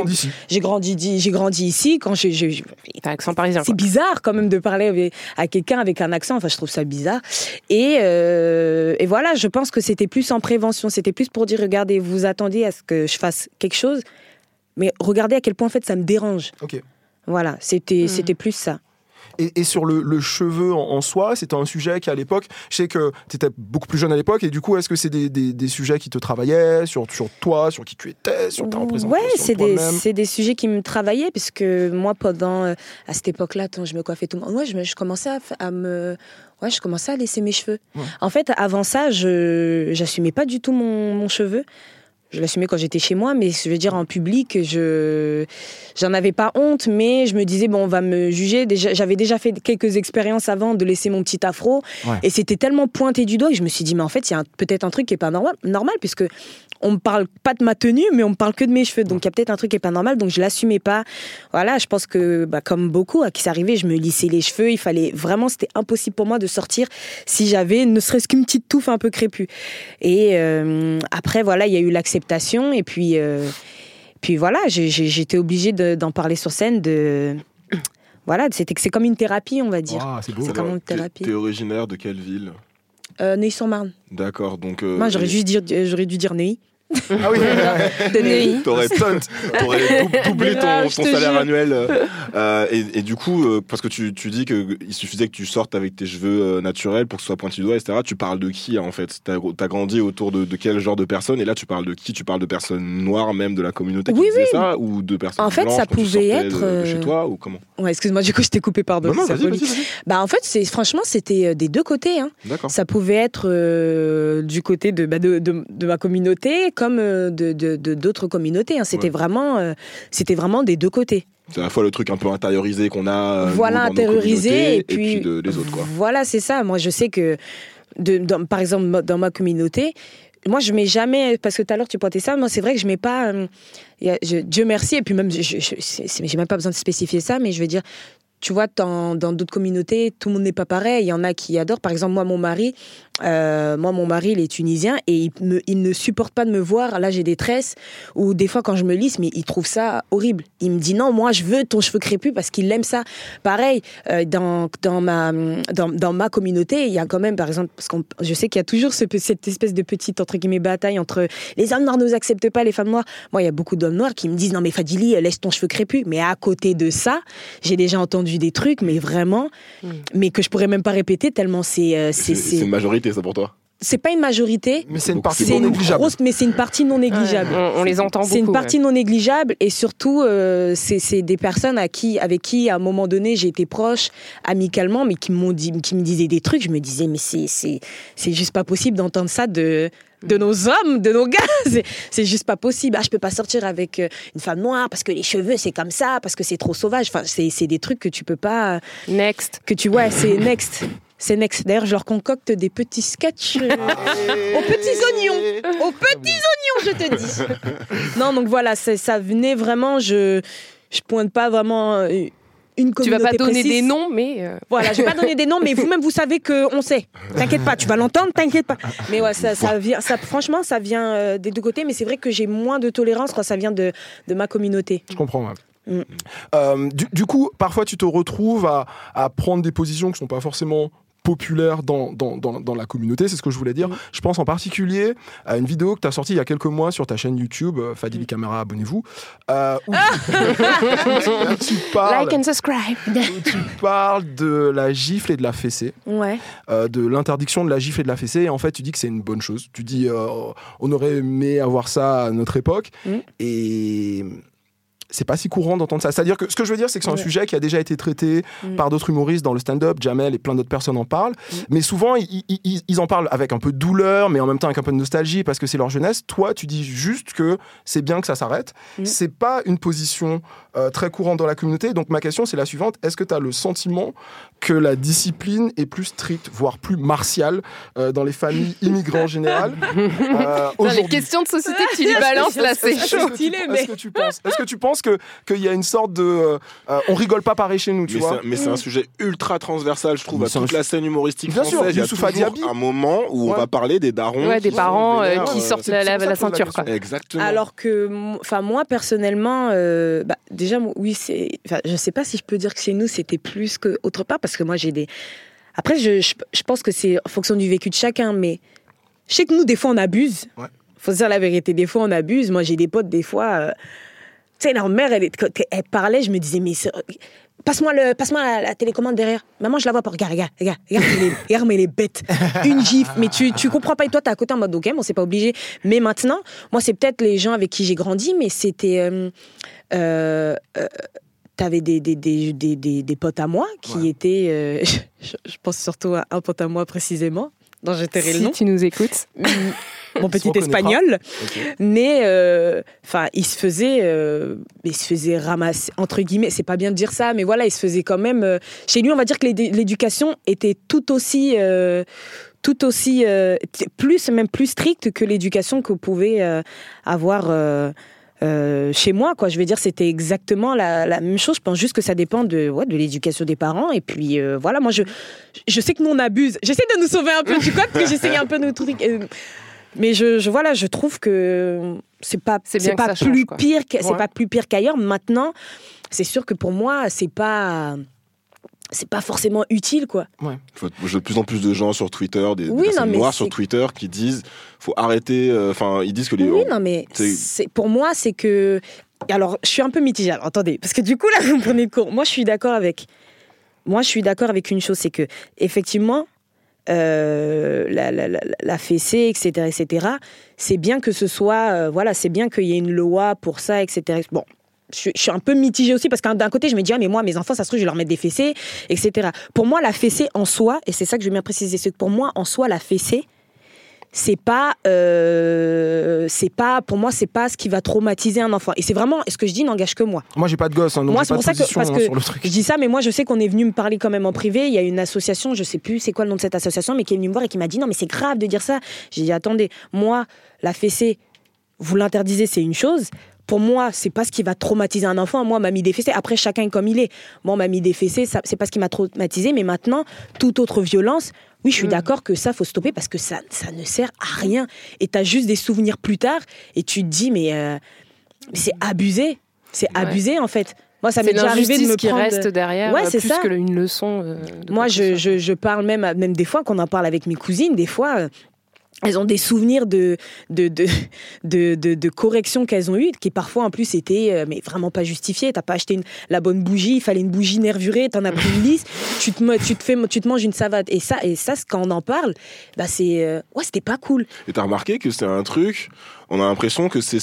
j'ai- grandi di- j'ai grandi ici. Quand j'ai T'as accent parisien. c'est bizarre quand même de parler à quelqu'un avec un accent. Enfin, je trouve ça bizarre. Et, euh, et voilà, je pense que c'était plus en prévention. C'était plus pour dire, regardez, vous attendez à ce que je fasse quelque chose, mais regardez à quel point en fait ça me dérange. Ok. Voilà, c'était Mhm. c'était plus ça. Et, et sur le, le cheveu en, en soi, c'était un sujet qui à l'époque, je sais que tu étais beaucoup plus jeune à l'époque, et du coup, est-ce que c'est des, des- des sujets qui te travaillaient sur, sur toi, sur qui tu étais, sur ta représentation Ouais, c'est des, c'est des sujets qui me travaillaient, puisque moi, pendant, euh, à cette époque-là, je me coiffais tout le monde. Ouais, je, me- je commençais à, me. Ouais, je commençais à laisser mes cheveux. Ouais. En fait, avant ça, je j'assumais pas du tout mon, mon cheveu. Je l'assumais quand j'étais chez moi, mais je veux dire en public, je j'en avais pas honte, mais je me disais bon, on va me juger. Déjà, j'avais déjà fait quelques expériences avant de laisser mon petit afro, Ouais. et c'était tellement pointé du doigt que je me suis dit mais en fait, il y a peut-être un truc qui est pas normal, normal puisque on me parle pas de ma tenue, mais on me parle que de mes cheveux. Donc il y a peut-être un truc qui est pas normal, donc je l'assumais pas. Voilà, je pense que bah, comme beaucoup à qui c'est arrivé, je me lissais les cheveux. Il fallait vraiment, c'était impossible pour moi de sortir si j'avais ne serait-ce qu'une petite touffe un peu crépue. Et euh, après voilà, il y a eu l'acceptation et puis euh, puis voilà, j'étais obligée de- d'en parler sur scène. De voilà, c'était c'est comme une thérapie, on va dire. Ah, c'est comme une thérapie. T'es originaire de quelle ville? Euh, Neuilly-sur-Marne. D'accord, donc. euh, Moi, j'aurais et- juste dire, j'aurais dû dire Neuilly. Ah oui, (laughs) De. T'aurais (laughs) doublé ton, salaire jure. annuel. euh, (laughs) euh, et, et du coup, euh, parce que tu, tu dis qu'il suffisait que tu sortes avec tes cheveux euh, naturels pour que ce soit pointu doigt, etc. Tu parles de qui en fait? T'as as grandi autour de, de quel genre de personnes Et là, tu parles de qui? Tu parles de personnes noires, même de la communauté qui Oui, oui. ça Ou de personnes En fait, ça pouvait de- être, de chez toi ou comment? Ouais, excuse-moi, du coup, je t'ai coupé, pardon. Non, non, vas-y, vas-y, vas-y. Bah, en fait, franchement, c'était des deux côtés. Hein. Ça pouvait être du côté bah, de, de ma communauté comme euh, de d'autres communautés. hein. C'était Ouais. vraiment, euh, c'était vraiment des deux côtés. C'est à la fois le truc un peu intériorisé qu'on a. euh, nous, voilà, dans intériorisé et puis, de, des autres, quoi. Voilà, c'est ça. Moi, je sais que, de, dans- par exemple, dans ma communauté, moi, je mets jamais, parce que tout à l'heure, tu pointais ça, moi, c'est vrai que je mets pas, euh, je- Dieu merci, et puis même, je, j'ai même pas besoin de spécifier ça, mais je veux dire, tu vois, dans d'autres communautés, tout le monde n'est pas pareil. Il y en a qui adorent. Par exemple, moi, mon mari, euh, moi, mon mari, il est tunisien et il, me, il ne supporte pas de me voir. Là, j'ai des tresses ou des fois quand je me lisse, mais il trouve ça horrible. Il me dit non, moi, je veux ton cheveu crépus parce qu'il aime ça. Pareil, euh, dans, dans, ma, dans, dans ma communauté, il y a quand même, par exemple, parce que je sais qu'il y a toujours ce, cette espèce de petite, entre guillemets, bataille entre les hommes noirs ne nous acceptent pas, les femmes noires. Moi, il y a beaucoup d'hommes noirs qui me disent non, mais Fadili, laisse ton cheveu crépus. Mais à côté de ça, j'ai déjà entendu des trucs, mais vraiment, mais que je pourrais même pas répéter tellement c'est. euh, c'est une majorité, ça pour toi c'est pas une majorité. Mais c'est une partie C'est non une négligeable. grosse, mais c'est une partie non négligeable. On, on les entend beaucoup. C'est une ouais. partie non négligeable et surtout, euh, c'est c'est des personnes à qui, avec qui, à un moment donné, j'ai été proche, amicalement, mais qui, m'ont dit, qui me disaient des trucs. Je me disais, mais c'est- c'est c'est juste pas possible d'entendre ça de, de nos hommes, de nos gars. (laughs) C'est- C'est juste pas possible. Ah, je peux pas sortir avec euh, une femme noire parce que les cheveux, c'est comme ça, parce que c'est trop sauvage. Enfin, c'est c'est des trucs que tu peux pas. Next. Que tu vois, c'est next. C'est next. D'ailleurs, je leur concocte des petits sketchs. euh, aux petits oignons. Aux petits oignons, je te dis. non, donc voilà, c'est- ça venait vraiment. Je je pointe pas vraiment euh, une communauté Tu vas pas donner précise. des noms, mais euh, Voilà, je vais pas donner des noms, mais vous-même vous savez que on sait. T'inquiète pas, tu vas l'entendre, t'inquiète pas. Mais ouais, ça, ça vient, ça, franchement, ça vient euh, des deux côtés, mais c'est vrai que j'ai moins de tolérance quand ça vient de, de ma communauté. Je comprends. ouais. Mm. Euh, du, du coup, parfois, tu te retrouves à, à prendre des positions qui sont pas forcément populaires dans, dans, dans, dans la communauté, c'est ce que je voulais dire. Mm. Je pense en particulier à une vidéo que tu as sortie il y a quelques mois sur ta chaîne YouTube, euh, Mm. Fadili Camera, abonnez-vous, euh, où, (laughs) où tu (laughs) parles, like and subscribe. où tu parles de la gifle et de la fessée. Ouais. euh, de l'interdiction de la gifle et de la fessée. Et en fait, tu dis que c'est une bonne chose. Tu dis, euh, on aurait aimé avoir ça à notre époque. Mm. Et c'est pas si courant d'entendre ça. C'est-à-dire que ce que je veux dire, c'est que c'est un Ouais. sujet qui a déjà été traité Mm. par d'autres humoristes dans le stand-up. Jamel et plein d'autres personnes en parlent. Mm. Mais souvent, ils, ils- ils- ils en parlent avec un peu de douleur, mais en même temps avec un peu de nostalgie parce que c'est leur jeunesse. Toi, tu dis juste que c'est bien que ça s'arrête. Mm. C'est pas une position euh, très courante dans la communauté. Donc ma question, c'est la suivante. Est-ce que tu as le sentiment que la discipline est plus stricte, voire plus martiale euh, dans les familles (laughs) immigrants en général euh, Putain, les questions de société que tu lui (laughs) balances là, c'est chaud. que, tu, est-ce que tu penses, est-ce que tu penses pense que qu'il y a une sorte de, euh, euh, on rigole pas pareil chez nous, tu Mais vois. c'est- mais c'est un sujet ultra transversal, je trouve, Mais à toute la scène humoristique Bien sûr, française. Il y a Diaby. un moment où on va parler des darons. Ouais, des parents euh, qui sortent la, la- la la ceinture, quoi. Exactement. Alors que, enfin moi personnellement, euh, bah, déjà oui c'est, je sais pas si je peux dire que chez nous c'était plus que autre part parce que moi j'ai des. Après je, je, je pense que c'est en fonction du vécu de chacun, mais je sais que nous des fois on abuse. Ouais. Faut se dire la vérité, des fois on abuse. Moi j'ai des potes des fois, euh, sais leur mère elle, est- elle parlait, je me disais mais Passe-moi le, passe-moi la, la télécommande derrière. Maman, je la vois pas. Regarde, regarde, regarde, regarde, mais les, regarde, mais les bêtes. Une gifle. Mais tu, tu comprends pas. Et toi, t'es à côté en mode, ok, bon, c'est pas obligé. Mais maintenant, moi, c'est peut-être les gens avec qui j'ai grandi, mais c'était. Euh, euh, euh, T'avais des, des, des, des, des, des potes à moi qui Ouais. étaient. euh, (laughs) je, je pense surtout à un pote à moi précisément, dont je tairai le Si nom. tu nous écoutes. Mon petit espagnol. Mais, euh, enfin, il se faisait, euh, il se faisait ramasser entre guillemets. C'est pas bien de dire ça, mais voilà, il se faisait quand même. euh, chez lui, on va dire que l'éd- l'éducation était tout aussi, euh, tout aussi, euh, plus même plus stricte que l'éducation que vous pouvez euh, avoir. euh, chez moi, quoi. Je veux dire, c'était exactement la, la même chose. Je pense juste que ça dépend de, ouais, de l'éducation des parents. Et puis, euh, voilà, moi, je, je sais que nous, on abuse. J'essaie de nous sauver un peu du code, parce que j'essaye un peu de trucs. Mais je, je, voilà, je trouve que c'est pas, C'est pas plus change, pire, que- c'est Ouais. pas plus pire qu'ailleurs. Maintenant, c'est sûr que pour moi, c'est pas, c'est pas forcément utile, quoi. Je vois je vois de plus en plus de gens sur Twitter, des, Oui, non, personnes noires c'est- sur Twitter qui disent faut arrêter. euh, Enfin, ils disent que les. Oui, non, mais c'est- c'est pour moi, c'est que. Alors, je suis un peu mitigée. Alors, attendez, parce que du coup, là, (laughs) vous me prenez de court. Moi, je suis d'accord avec. Moi, je suis d'accord avec une chose, c'est que, effectivement, euh, la, la, la, fessée, etc., etc., c'est bien que ce soit. euh, voilà, c'est bien qu'il y ait une loi pour ça, etc. Bon. Je, suis- un peu mitigée aussi parce qu'un d'un côté je me dis ah mais moi mes enfants ça se trouve je vais leur mettre des fessées etc pour moi la fessée en soi et c'est ça que je veux bien préciser c'est que pour moi en soi la fessée c'est pas euh, c'est pas pour moi c'est pas ce qui va traumatiser un enfant. Et c'est vraiment ce que je dis n'engage que moi. Moi, j'ai pas de gosse, hein, donc Moi, c'est pour ça que- parce hein, que je dis ça mais moi je sais qu'on est venu me parler quand même en privé. Il y a une association je sais plus c'est quoi le nom de cette association mais qui est venue me voir et qui m'a dit non mais c'est grave de dire ça. J'ai dit attendez moi la fessée vous l'interdisez c'est une chose pour moi, c'est pas ce qui va traumatiser un enfant. Moi, on m'a mis des fessées. Après, chacun est comme il est. Moi, on m'a mis des fessées, ça- c'est pas ce qui m'a traumatisé. Mais maintenant, toute autre violence, oui, je suis Mm. d'accord que ça, faut stopper parce que ça, ça ne sert à rien. Et t'as juste des souvenirs plus tard et tu te dis, mais, euh, c'est abusé. C'est Ouais. abusé, en fait. Moi, ça m'est déjà arrivé de me qui prendre... reste derrière, Ouais, c'est plus ça. que une leçon. euh, de Moi, je, soit. je, je parle même, même des fois, qu'on en parle avec mes cousines, des fois, euh, elles ont des souvenirs de, de, de, (laughs) de, de, de corrections qu'elles ont eues, qui parfois, en plus, étaient euh, mais vraiment pas justifiées. T'as pas acheté une- la bonne bougie, il fallait une bougie nervurée, t'en as pris une lisse, (laughs) tu te, tu, te fais, tu te manges une savate. Et ça, et ça quand on en parle, bah c'est... euh, ouais, c'était pas cool. Et t'as remarqué que c'est un truc, on a l'impression que c'est-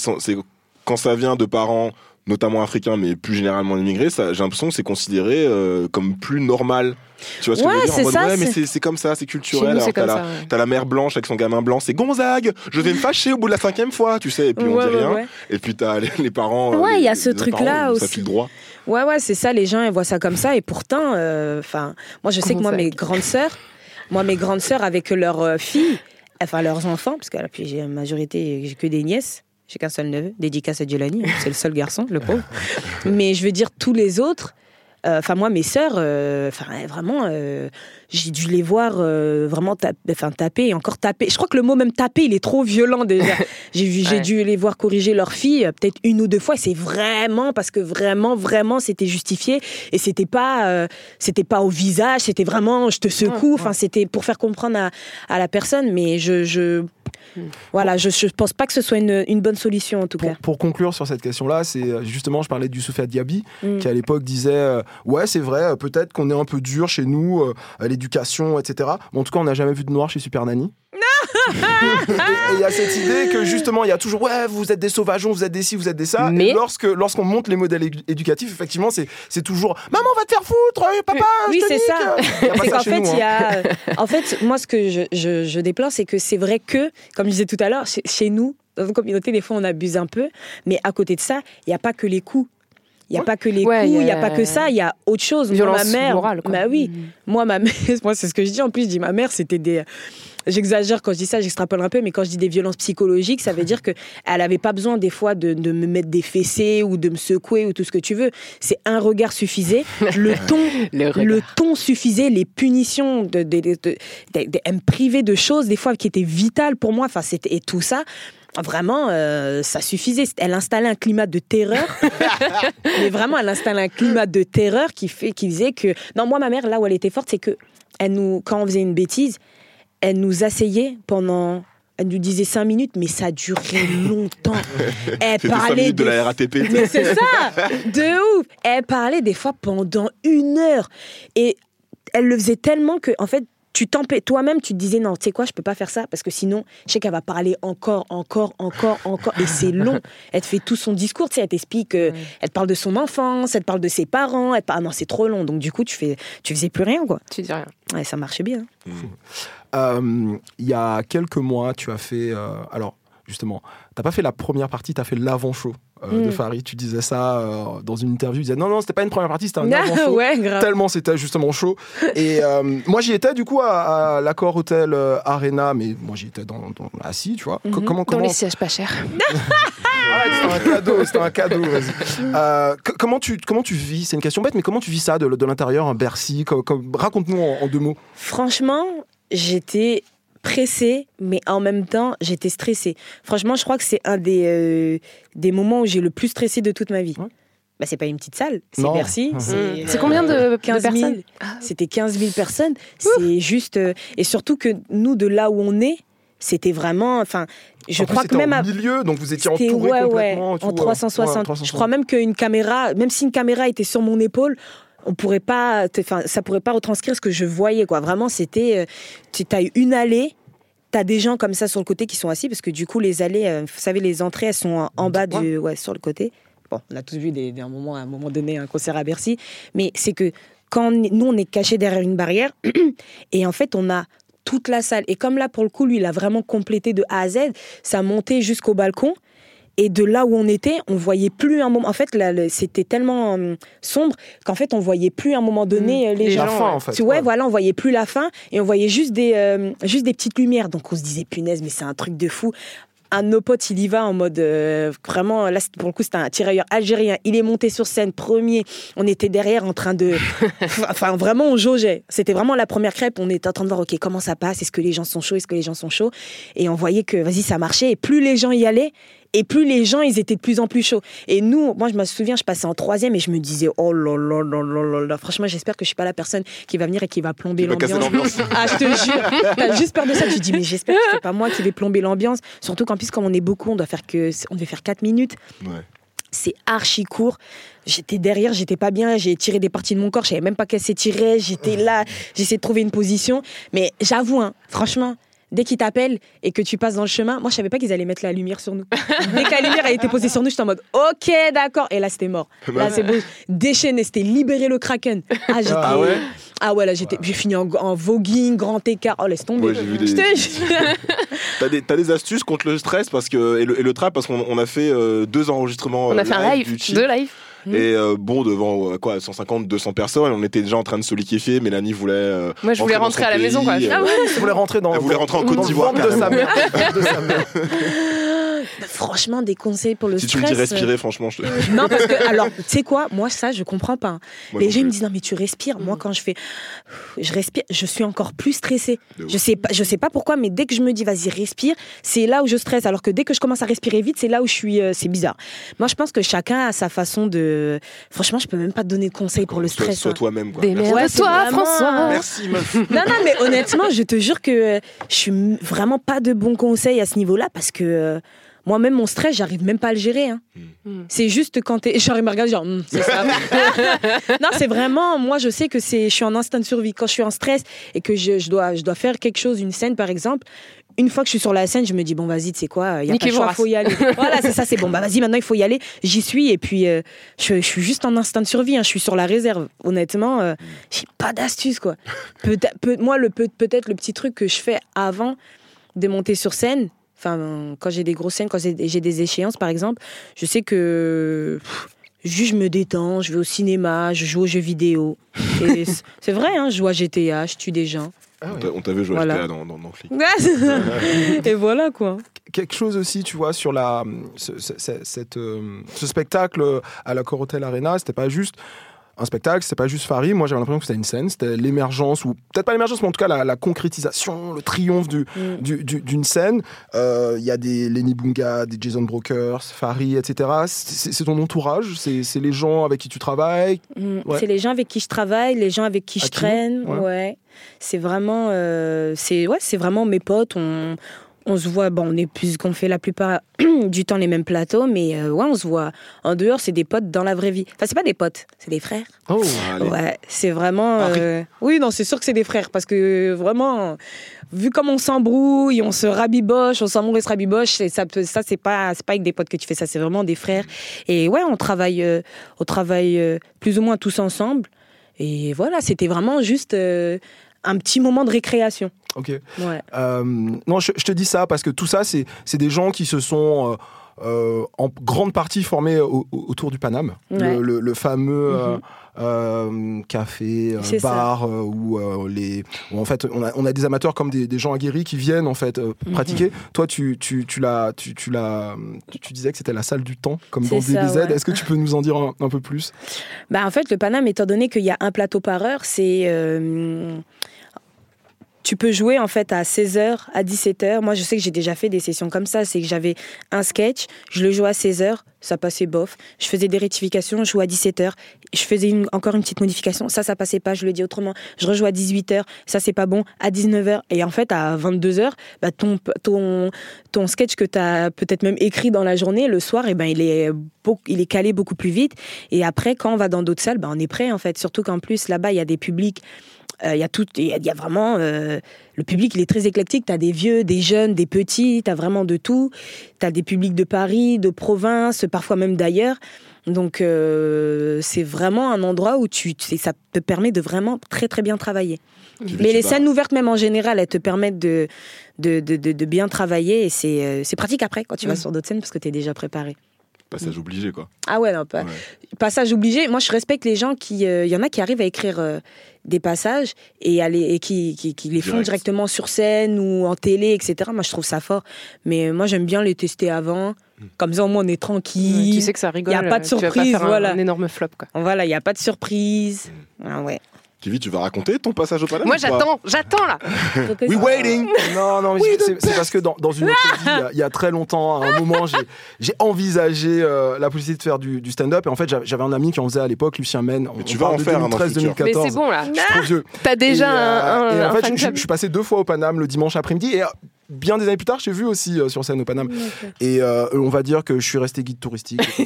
quand ça vient de parents, notamment africains, mais plus généralement immigrés, ça- j'ai l'impression que c'est considéré euh, comme plus normal. Tu vois ce que je veux dire En c'est mode, ça, Ouais, mais c'est- comme ça, c'est culturel. nous, Alors t'as la, ouais. t'as la mère blanche avec son gamin blanc, c'est Gonzague, je vais me fâcher au bout de la cinquième fois, tu sais, et puis on dit rien. ouais. Et puis t'as les, les parents. euh, Ouais, il y a ce truc-là parents, Ça aussi. file droit. Ouais, ouais, c'est ça, les gens, ils voient ça comme ça. Et pourtant, euh, enfin, moi, je sais que moi, mes grandes sœurs, moi, mes grandes sœurs, avec leurs filles, enfin, leurs enfants, parce que là, puis j'ai une majorité, j'ai que des nièces, j'ai qu'un seul neveu, dédicace à Giolani, c'est le seul garçon, le pauvre. Mais je veux dire, tous les autres, euh, enfin, moi, mes sœurs, euh, enfin, vraiment, euh, j'ai dû les voir vraiment tap- enfin, taper et encore taper. Je crois que le mot même taper, il est trop violent déjà. (laughs) J'ai vu- j'ai Ouais. dû les voir corriger leur fille peut-être une ou deux fois. et C'est vraiment parce que vraiment, vraiment, c'était justifié et c'était pas, c'était pas au visage. C'était vraiment, je te secoue. Enfin, c'était pour faire comprendre à, à la personne. Mais je, je voilà, je, je pense pas que ce soit une, une bonne solution en tout Pour, cas. pour conclure sur cette question-là, c'est euh, justement, je parlais du Soufia Diaby, Mm. qui à l'époque disait euh, Ouais, c'est vrai, euh, peut-être qu'on est un peu dur chez nous, euh, à l'éducation, etc. Mais en tout cas, on n'a jamais vu de noir chez Super Nanny. Il y a cette idée que justement, il y a toujours Ouais, vous êtes des sauvageons, vous êtes des ci, vous êtes des ça. Mais- Et lorsque, lorsqu'on monte les modèles édu- éducatifs, effectivement, c'est, c'est toujours Maman, va te faire foutre, euh, papa, Oui, je te c'est nique. ça. (laughs) C'est qu'en fait, il y hein. a. (laughs) euh, En fait, moi, ce que je, je, je déplore, c'est que c'est vrai que, comme je disais tout à l'heure, chez, chez nous, dans nos communautés, des fois, on abuse un peu. Mais à côté de ça, il n'y a pas que les coups. Il n'y a Ouais. pas que les Ouais, coups, il n'y a- a pas que ça, il y a autre chose. Moi, Violence ma mère, morale, quoi. Bah oui. Mm. Moi, ma mère, (laughs) moi, c'est ce que je dis. En plus, je dis ma mère, c'était des. J'exagère quand je dis ça, j'extrapole un peu, mais quand je dis des violences psychologiques, ça veut dire que (laughs) elle avait pas besoin des fois de, de me mettre des fessées ou de me secouer ou tout ce que tu veux. C'est un regard suffisait, (laughs) le ton, Le le ton suffisait, les punitions, de, me privait de choses des fois qui étaient vitales pour moi. Enfin, c'était et tout ça. Vraiment, euh, ça suffisait. Elle installait un climat de terreur. (laughs) mais vraiment, elle installait un climat de terreur qui, fait, qui faisait que. Non, moi, ma mère, là où elle était forte, c'est que elle nous, quand on faisait une bêtise, elle nous asseyait pendant. Elle nous disait cinq minutes, mais ça durait longtemps. (laughs) Elle 5 parlait minutes de des la RATP. mais c'est ça, de ouf. Elle parlait des fois pendant une heure et elle le faisait tellement que en fait tu t'empê- toi-même tu te disais non tu sais quoi je peux pas faire ça parce que sinon je sais qu'elle va parler encore encore encore encore et c'est long elle te fait tout son discours tu sais elle t'explique euh, elle te parle de son enfance elle te parle de ses parents elle te parle- ah non c'est trop long donc du coup tu fais tu faisais plus rien quoi Tu dis rien. ouais, ça marchait bien Euh, Il y a quelques mois, tu as fait. euh, alors, justement, t'as pas fait la première partie, tu as fait l'avant-show euh, de Mm. Farid. Tu disais ça dans une interview. Tu disais non, non, c'était pas une première partie, c'était un (laughs) avant-show. ouais Tellement c'était justement chaud. Et moi, j'y étais du coup à, à l'accord hôtel euh, Arena, mais moi j'y étais dans, dans- assis, tu vois. Co- Mhm. Comment, Dans comment les sièges pas chers. (laughs) Arrête, c'était un cadeau, c'était un cadeau. vas-y. Euh, comment tu comment tu vis C'est une question bête, mais comment tu vis ça de, de l'intérieur, un Bercy? Raconte-nous en, en deux mots. Franchement, j'étais pressée, mais en même temps, j'étais stressée. Franchement, je crois que c'est un des, euh, des moments où j'ai le plus stressé de toute ma vie. Ouais. Bah, c'est pas une petite salle, c'est Non. Bercy. (laughs) C'est C'est combien de, de 15 000. personnes C'était 15 000 personnes. C'est juste. euh, et surtout que nous, de là où on est, c'était vraiment. Enfin, je En plus, crois que même. au à- milieu, donc vous étiez entouré ouais, ouais, complètement. et tout, en euh, 360. ouais, 360. Je crois même qu'une caméra, même si une caméra était sur mon épaule, on pourrait pas, enfin, ça pourrait pas retranscrire ce que je voyais, quoi. Vraiment, c'était, euh, tu as une allée. T'as des gens comme ça sur le côté qui sont assis parce que du coup les allées, euh, vous savez les entrées elles sont en, bas du, ouais, sur le côté. Bon, on a tous vu des, des- un moment, à un moment donné un concert à Bercy, mais c'est que quand on est- nous on est caché derrière une barrière (clears throat) et en fait on a toute la salle et comme là pour le coup lui il a vraiment complété de A à Z, ça montait jusqu'au balcon et de là où on était, on voyait plus un moment. En fait, là, c'était tellement euh, sombre qu'en fait, on voyait plus à un moment donné euh, les La gens. fin, en fait. Tu- ouais, voilà, on voyait plus la fin et on voyait juste des, euh, juste des petites lumières. Donc on se disait, punaise, mais c'est un truc de fou. Un de nos potes, il y va en mode euh, vraiment, là pour le coup, c'était un tirailleur algérien. Il est monté sur scène premier. On était derrière en train de. (laughs) enfin, vraiment, on jaugeait. C'était vraiment la première crêpe. On était en train de voir, OK, comment ça passe? Est-ce que les gens sont chauds? Est-ce que les gens sont chauds? Et on voyait que, vas-y, ça marchait. Et plus les gens y allaient, et plus les gens, ils étaient de plus en plus chauds. Et nous, moi, je me souviens, je passais en troisième et je me disais, oh là là là là là là. Franchement, j'espère que je suis pas la personne qui va venir et qui va plomber l'ambiance. (laughs) Ah, je te jure. T'as juste peur de ça. Tu dis, mais j'espère que c'est pas moi qui vais plomber l'ambiance. Surtout qu'en plus, comme on est beaucoup, on doit faire que, on devait faire 4 minutes. Ouais. C'est archi court. J'étais derrière, j'étais pas bien, j'ai tiré des parties de mon corps, je savais même pas qu'elle s'étirait, j'étais là, j'essayais de trouver une position. Mais j'avoue, hein, franchement, dès qu'ils t'appellent et que tu passes dans le chemin, moi je savais pas qu'ils allaient mettre la lumière sur nous. Dès que la lumière a été posée sur nous, j'étais en mode ok, d'accord. Et là c'était mort. (laughs) Là c'est bon, déchaîné, c'était libérer le kraken. Ah. Ah ouais Ah ouais, là j'étais. J'ai fini en, en voguing, grand écart. Oh, laisse tomber. Ouais, (laughs) des-. T'as des, astuces contre le stress parce que, et, le, et le trap parce qu'on on a fait euh, deux enregistrements. On euh, a fait un live, du Chip. deux Et euh, bon, devant euh, quoi, 150, 200 personnes, on était déjà en train de se liquéfier. Mélanie voulait. euh, Moi, je voulais rentrer à la maison, quoi. Ah euh, ouais. Elle voulait rentrer dans. Elle voulait rentrer en Côte d'Ivoire, de sa mère. De sa mère. Franchement, des conseils pour le Si tu me stress. dis respirer, franchement, je te. (laughs) Non, parce que, alors, tu sais quoi, moi, ça, je comprends pas. Moi les gens me disent, non, mais tu respires. Moi, quand je fais, je respire, je suis encore plus stressée. Je sais pas, je sais pas pourquoi, mais dès que je me dis, vas-y, respire, c'est là où je stresse. Alors que dès que je commence à respirer vite, c'est là où je suis, euh, c'est bizarre. Moi, je pense que chacun a sa façon de. Franchement, je peux même pas te donner de conseils pour le Sois- stress. Sois hein. toi-même, quoi. Des Merci. Ouais, toi, vraiment- François. Merci, meuf. (laughs) Non, non, mais honnêtement, je te jure que euh, je suis vraiment pas de bons conseils à ce niveau-là parce que euh, moi-même, mon stress, j'arrive même pas à le gérer. hein. Hmm. C'est juste quand t'es. J'arrive à me regarder, genre, Hum, c'est ça. (laughs) non, c'est vraiment. Moi, je sais que c'est. Je suis en instinct de survie. Quand je suis en stress et que je, je dois, je dois faire quelque chose, une scène par exemple, une fois que je suis sur la scène, je me dis, bon, vas-y, tu sais quoi, il y a pas Niquez le choix, faut y aller. (laughs) voilà, c'est ça, c'est bon, bah vas-y, maintenant il faut y aller. J'y suis et puis euh, je, je suis juste en instinct de survie, hein, je suis sur la réserve. Honnêtement, euh, j'ai pas d'astuce, quoi. (laughs) Peut peut, moi, le, peut-être le petit truc que je fais avant de monter sur scène, enfin, quand j'ai des grosses scènes, quand j'ai des échéances, par exemple, je sais que. pff, Juste, je me détends, je vais au cinéma, je joue aux jeux vidéo. (laughs) C'est vrai, hein, je joue à GTA, je tue des gens. Ah On oui. t'a- On t'avait joué Voilà. GTA dans, dans, dans Click. (laughs) Et voilà quoi. quelque chose aussi, tu vois, sur la, ce- cette, euh, ce spectacle à la Corotel Arena, c'était pas juste un spectacle, c'était pas juste Farid. Moi, j'avais l'impression que c'était une scène, c'était l'émergence, ou peut-être pas l'émergence, mais en tout cas la, la concrétisation, le triomphe du, Mm. du- du- d'une scène. Euh, Il y a des Lenny Bunga, des Jason Brokers, Farid, etc. C'est c'est ton entourage, c'est c'est les gens avec qui tu travailles? Mm, Ouais. C'est les gens avec qui je travaille, les gens avec qui je traîne. ouais. Ouais. C'est vraiment, euh, c'est ouais, c'est vraiment mes potes. On, on se voit, bon, on est plus qu'on fait la plupart (clears throat) du temps les mêmes plateaux, mais euh, ouais, on se voit en dehors. C'est des potes dans la vraie vie. Enfin, c'est pas des potes, c'est des frères. Oh. Allez. Ouais, c'est vraiment. Harry. euh, Oui, non, c'est sûr que c'est des frères parce que vraiment, vu comme on s'embrouille, on se rabiboche, on s'embrouille, on se rabiboche, c'est- ça, ça c'est pas, c'est pas avec des potes que tu fais ça, c'est vraiment des frères. Et ouais, on travaille, euh, on travaille euh, plus ou moins tous ensemble. Et voilà, c'était vraiment juste euh, un petit moment de récréation. Ok. Ouais. Euh, non, je, je te dis ça parce que tout ça, c'est c'est des gens qui se sont euh, euh, en grande partie formés au- au- autour du Paname, Ouais. le, le- le fameux Mhm. euh, café, euh, bar euh, où les, où en fait on a, on a des amateurs comme des, des gens aguerris qui viennent en fait Mhm. pratiquer. Toi, tu tu tu l'as tu, tu l'as tu, tu disais que c'était la salle du temps comme dans DBZ. ouais. Est-ce que tu peux nous en dire un, un peu plus? Bah, en fait, le Paname, étant donné qu'il y a un plateau par heure, c'est. Tu peux jouer en fait à 16h, à 17h. Moi, je sais que j'ai déjà fait des sessions comme ça. C'est que j'avais un sketch, je le jouais à 16h, ça passait bof. Je faisais des rectifications, je jouais à 17h. Je faisais encore une petite modification, ça, ça passait pas, je le dis autrement. Je rejoue à 18h, ça, c'est pas bon, à 19h. Et en fait, à 22h, bah, ton, ton, ton sketch que tu as peut-être même écrit dans la journée, le soir, eh ben, il, est beau- il est calé beaucoup plus vite. Et après, quand on va dans d'autres salles, ben, on est prêt en fait. Surtout qu'en plus, là-bas, il y a des publics. Euh, Il y a tout, il y a- il y a vraiment euh, le public, il est très éclectique. T'as des vieux, des jeunes, des petits. T'as vraiment de tout. T'as des publics de Paris, de province, parfois même d'ailleurs. Donc euh, c'est vraiment un endroit où tu, ça te permet de vraiment très très bien travailler. Mais les vas- scènes ouvertes, même en général, elles te permettent de, de, de, de- de bien travailler et c'est pratique après quand tu vas Mhm. sur d'autres scènes parce que tu es déjà préparé. Passage obligé, quoi. Ah ouais, non, pas. Ouais. Passage obligé. Moi, je respecte les gens qui. Il y en a qui arrivent à écrire euh, des passages et, aller, et qui, qui, qui les font Direct. directement sur scène ou en télé, etc. Moi, je trouve ça fort. Mais euh, moi, j'aime bien les tester avant. Comme ça, au moins, on est tranquille. tu sais que ça rigole. y a pas de euh, tu vas surprise, faire un- voilà. Un énorme flop, quoi. Voilà, il n'y a pas de surprise. Ah ouais. Kevin, tu vas raconter ton passage au Paname Moi, j'attends, j'attends là. We waiting Non, non, (laughs) mais c'est- parce que dans, dans une autre vie, il y a- il y, a très longtemps, à un moment, j'ai- envisagé euh, la possibilité de faire du, du stand-up. Et en fait, j'avais un ami qui en faisait à l'époque, Lucien Men. Mais tu vas en faire, hein, dans le futur. Mais 2013-2014. c'est bon là. Je suis trop vieux. T'as déjà Et, euh, un, un, et en un fait, je, je- club. je suis passé deux fois au Paname le dimanche après-midi. Et euh, bien des années plus tard, j'ai vu aussi euh, sur scène au Paname. Et euh, on va dire que je suis resté guide touristique. (laughs)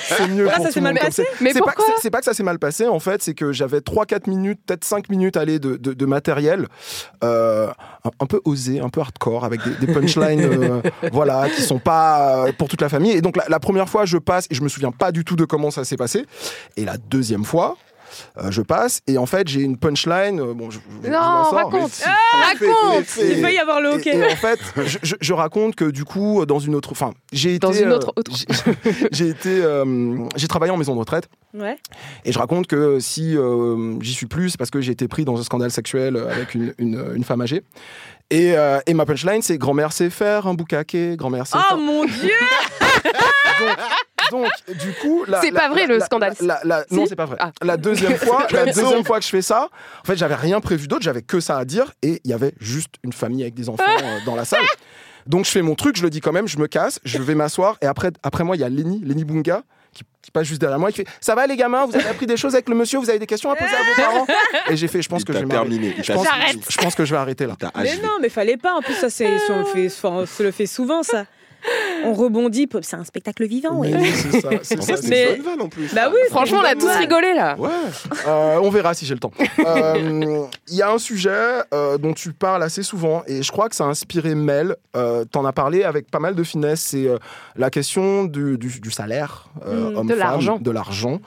c'est mieux, Ah, pour ça tout le monde passé c'est. Mais c'est pas, pas que ça s'est mal passé, en fait, c'est que j'avais 3-4 minutes, peut-être 5 minutes allez, de, de, de matériel euh, un, un peu osé, un peu hardcore, avec des, des punchlines (laughs) voilà, qui sont pas pour toute la famille. Et donc la, la première fois, je passe et je me souviens pas du tout de comment ça s'est passé. Et la deuxième fois, euh, je passe et en fait j'ai une punchline. euh, bon, je, je- je la Non, raconte. Raconte Et- Il peut y avoir le hockey. et en fait, je, je- je raconte que du coup, dans une autre, enfin, j'ai été Dans une euh, autre- autre. j'ai- (laughs) j'ai été, euh, j'ai travaillé en maison de retraite Ouais. et je raconte que si euh, j'y suis plus, c'est parce que j'ai été pris dans un scandale sexuel avec une, une, une femme âgée. Et, euh, et ma punchline, c'est grand-mère sait faire un boucaquet, grand-mère sait Oh faire. mon dieu (laughs) Donc, du coup, la- C'est pas vrai, la- le scandale. la- la- non, Si c'est pas vrai. Ah. La deuxième fois, (laughs) la deuxième fois que je fais ça, en fait, j'avais rien prévu d'autre, j'avais que ça à dire, et il y avait juste une famille avec des enfants euh, dans la salle. (laughs) Donc, je fais mon truc, je le dis quand même, je me casse, je vais m'asseoir, et après, après moi, il y a Lenny, Lenny Bunga. Qui, qui passe juste derrière moi et qui fait Ça va les gamins, vous avez appris des choses avec le monsieur, vous avez des questions à poser à vos parents? Et j'ai fait Je pense Il que je vais terminé. Je pense, je pense que je vais arrêter là. Mais non, mais fallait pas. En plus, ça, c'est, on, le fait, on se le fait souvent, ça. On rebondit. C'est un spectacle vivant, oui. Mais oui, c'est ça, (laughs) c'est ça, Mais- une bonne vanne en plus. Bah oui, Franchement, on a tous rigolé là. Ouais. Euh, on verra si j'ai le temps. Euh, Il y a un sujet euh, dont tu parles assez souvent et je crois que ça a inspiré Mel. Euh, T'en as parlé avec pas mal de finesse. C'est euh, la question du, du- du salaire, euh, Mm, homme-femme, de l'argent. de l'argent.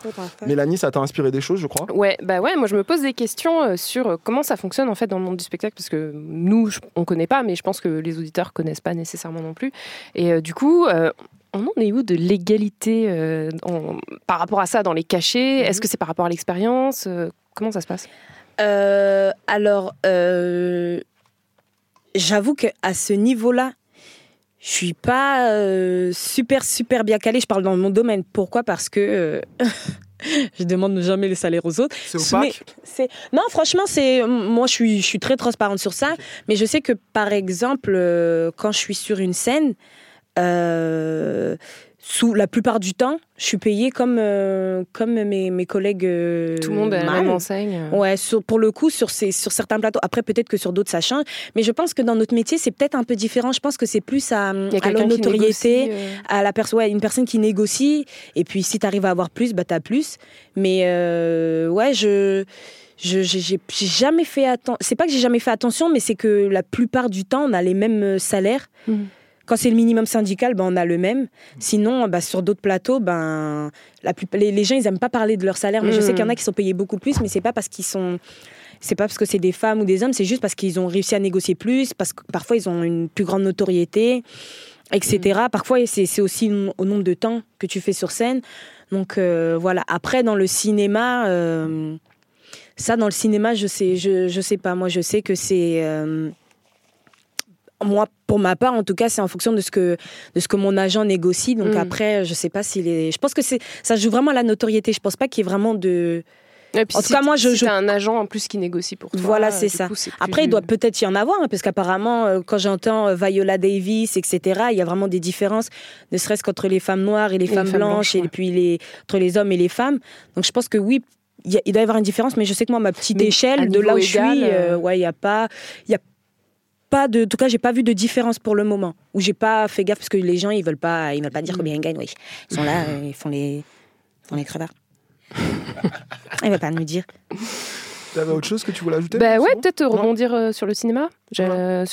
Mélanie, ça t'a inspiré des choses, je crois? Ouais, bah ouais, moi je me pose des questions euh, sur comment ça fonctionne en fait dans le monde du spectacle parce que nous on connaît pas, mais je pense que les auditeurs connaissent pas nécessairement non plus. Et euh, du coup, euh, on en est où de l'égalité euh, en- par rapport à ça dans les cachets? Est-ce que c'est par rapport à l'expérience? Euh, Comment ça se passe? Euh, alors, euh, j'avoue que à ce niveau-là, je suis pas euh, super super bien calée. Je parle dans mon domaine. Pourquoi? Parce que euh, (laughs) je demande jamais les salaires aux autres. C'est opaque. non, franchement, c'est moi je suis je suis très transparente sur ça. Mais je sais que par exemple, quand je suis sur une scène. Euh, sous la plupart du temps, je suis payée comme, euh, comme mes, mes collègues. euh, Tout le monde a la même enseigne. Ouais, sur- pour le coup, sur, ces, sur certains plateaux. Après, peut-être que sur d'autres, ça change. Mais je pense que dans notre métier, c'est peut-être un peu différent. Je pense que c'est plus à, Il y a à quelqu'un leur qui notoriété, négocie, euh, à la personne, ouais, une personne qui négocie. Et puis, si tu arrives à avoir plus, bah, tu as plus. Mais ouais, je. Je j'ai jamais fait attention. C'est pas que j'ai jamais fait attention, mais c'est que la plupart du temps, on a les mêmes salaires. Mhm. Quand c'est le minimum syndical, ben, on a le même. Sinon, bah, sur d'autres plateaux, ben, la plus- les, les gens, ils aiment pas parler de leur salaire. Mais je sais qu'il y en a qui sont payés beaucoup plus, mais c'est pas parce qu'ils sont. C'est pas parce que c'est des femmes ou des hommes, c'est juste parce qu'ils ont réussi à négocier plus, parce que parfois ils ont une plus grande notoriété, etc. Parfois, c'est c'est aussi au nombre de temps que tu fais sur scène. Donc euh, voilà. Après, dans le cinéma, euh, ça, dans le cinéma, je sais, je, je sais pas. Moi, je sais que c'est. euh, moi, pour ma part, en tout cas, c'est en fonction de ce que de ce que mon agent négocie. Donc Mm. après, je sais pas s'il est. Je pense que c'est ça joue vraiment à la notoriété. Je pense pas qu'il y ait vraiment de. Et puis En tout cas, moi, je- si je- un agent en plus qui négocie pour toi. Voilà, euh, c'est ça. coup, c'est plus- Après, il doit peut-être y en avoir, hein, parce qu'apparemment, euh, quand j'entends euh, Viola Davis, etc., il y a vraiment des différences, ne serait-ce qu'entre les femmes noires et les femmes femmes blanches, blanches, et puis les, entre les hommes et les femmes. Donc je pense que oui, il doit y avoir une différence, mais je sais que moi, ma petite Mais échelle, de là où je suis, euh, ouais, il n'y a pas. Y a pas de, en tout cas, j'ai pas vu de différence pour le moment. Ou j'ai pas fait gaffe parce que les gens, ils veulent pas, ils veulent pas dire combien ils gagnent. Oui, ils sont là, euh, ils font les, ils font les crevards. (laughs) ils veulent pas nous dire. T'avais autre chose que tu voulais ajouter Bah ouais, peut-être rebondir euh, sur le cinéma. Euh,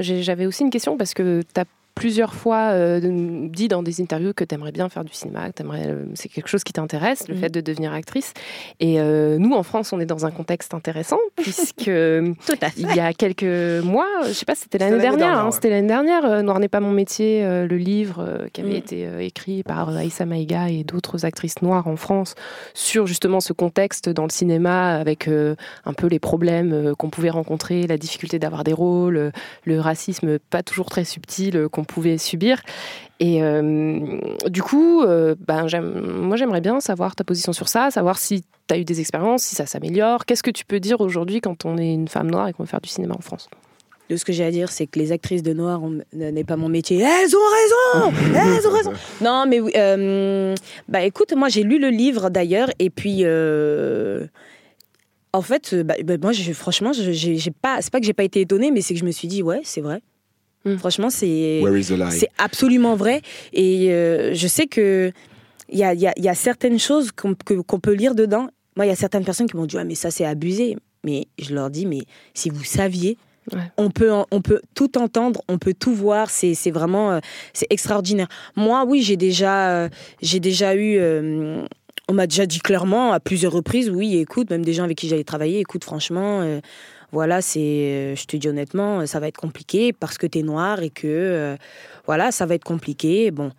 J'avais aussi une question parce que tu as plusieurs fois euh, dit dans des interviews que tu aimerais bien faire du cinéma, que t'aimerais, euh, c'est quelque chose qui t'intéresse, le Mhm. fait de devenir actrice. Et euh, nous, en France, on est dans un contexte intéressant (laughs) puisque Tout à il y a quelques mois, je sais pas, c'était l'année dernière, dernière, hein, ouais. c'était l'année dernière, euh, Noir n'est pas mon métier, euh, le livre euh, qui avait Mm. été euh, écrit par Aïssa Maïga et d'autres actrices noires en France sur justement ce contexte dans le cinéma avec euh, un peu les problèmes euh, qu'on pouvait rencontrer, la difficulté d'avoir des rôles, le racisme pas toujours très subtil euh, qu'on pouvait subir. Et euh, du coup, euh, ben, moi j'aimerais bien savoir ta position sur ça, savoir si tu as eu des expériences, si ça s'améliore. Qu'est-ce que tu peux dire aujourd'hui quand on est une femme noire et qu'on veut faire du cinéma en France? De ce que j'ai à dire, c'est que les actrices de noir n'est pas mon métier. Elles ont raison Elles ont raison (laughs) Non, mais euh, bah écoute, moi j'ai lu le livre d'ailleurs, et puis euh, en fait, bah, bah, moi je- franchement, j'ai pas, c'est pas que j'ai pas été étonnée, mais c'est que je me suis dit ouais, c'est vrai. Mm. Franchement, c'est c'est absolument vrai, et euh, je sais que il y a, il y a- il y a certaines choses qu'on que- qu'on peut lire dedans. Moi, il y a certaines personnes qui m'ont dit ah mais ça c'est abusé, mais je leur dis mais si vous saviez Ouais. on peut, on peut tout entendre, on peut tout voir. C'est, c'est vraiment, euh, c'est extraordinaire. Moi, oui, j'ai déjà, euh, j'ai déjà eu. euh, on m'a déjà dit clairement à plusieurs reprises, oui, écoute, même des gens avec qui j'allais travailler, écoute, franchement, euh, voilà, c'est, euh, je te dis honnêtement, euh, ça va être compliqué parce que t'es noir et que, euh, voilà, ça va être compliqué. Bon,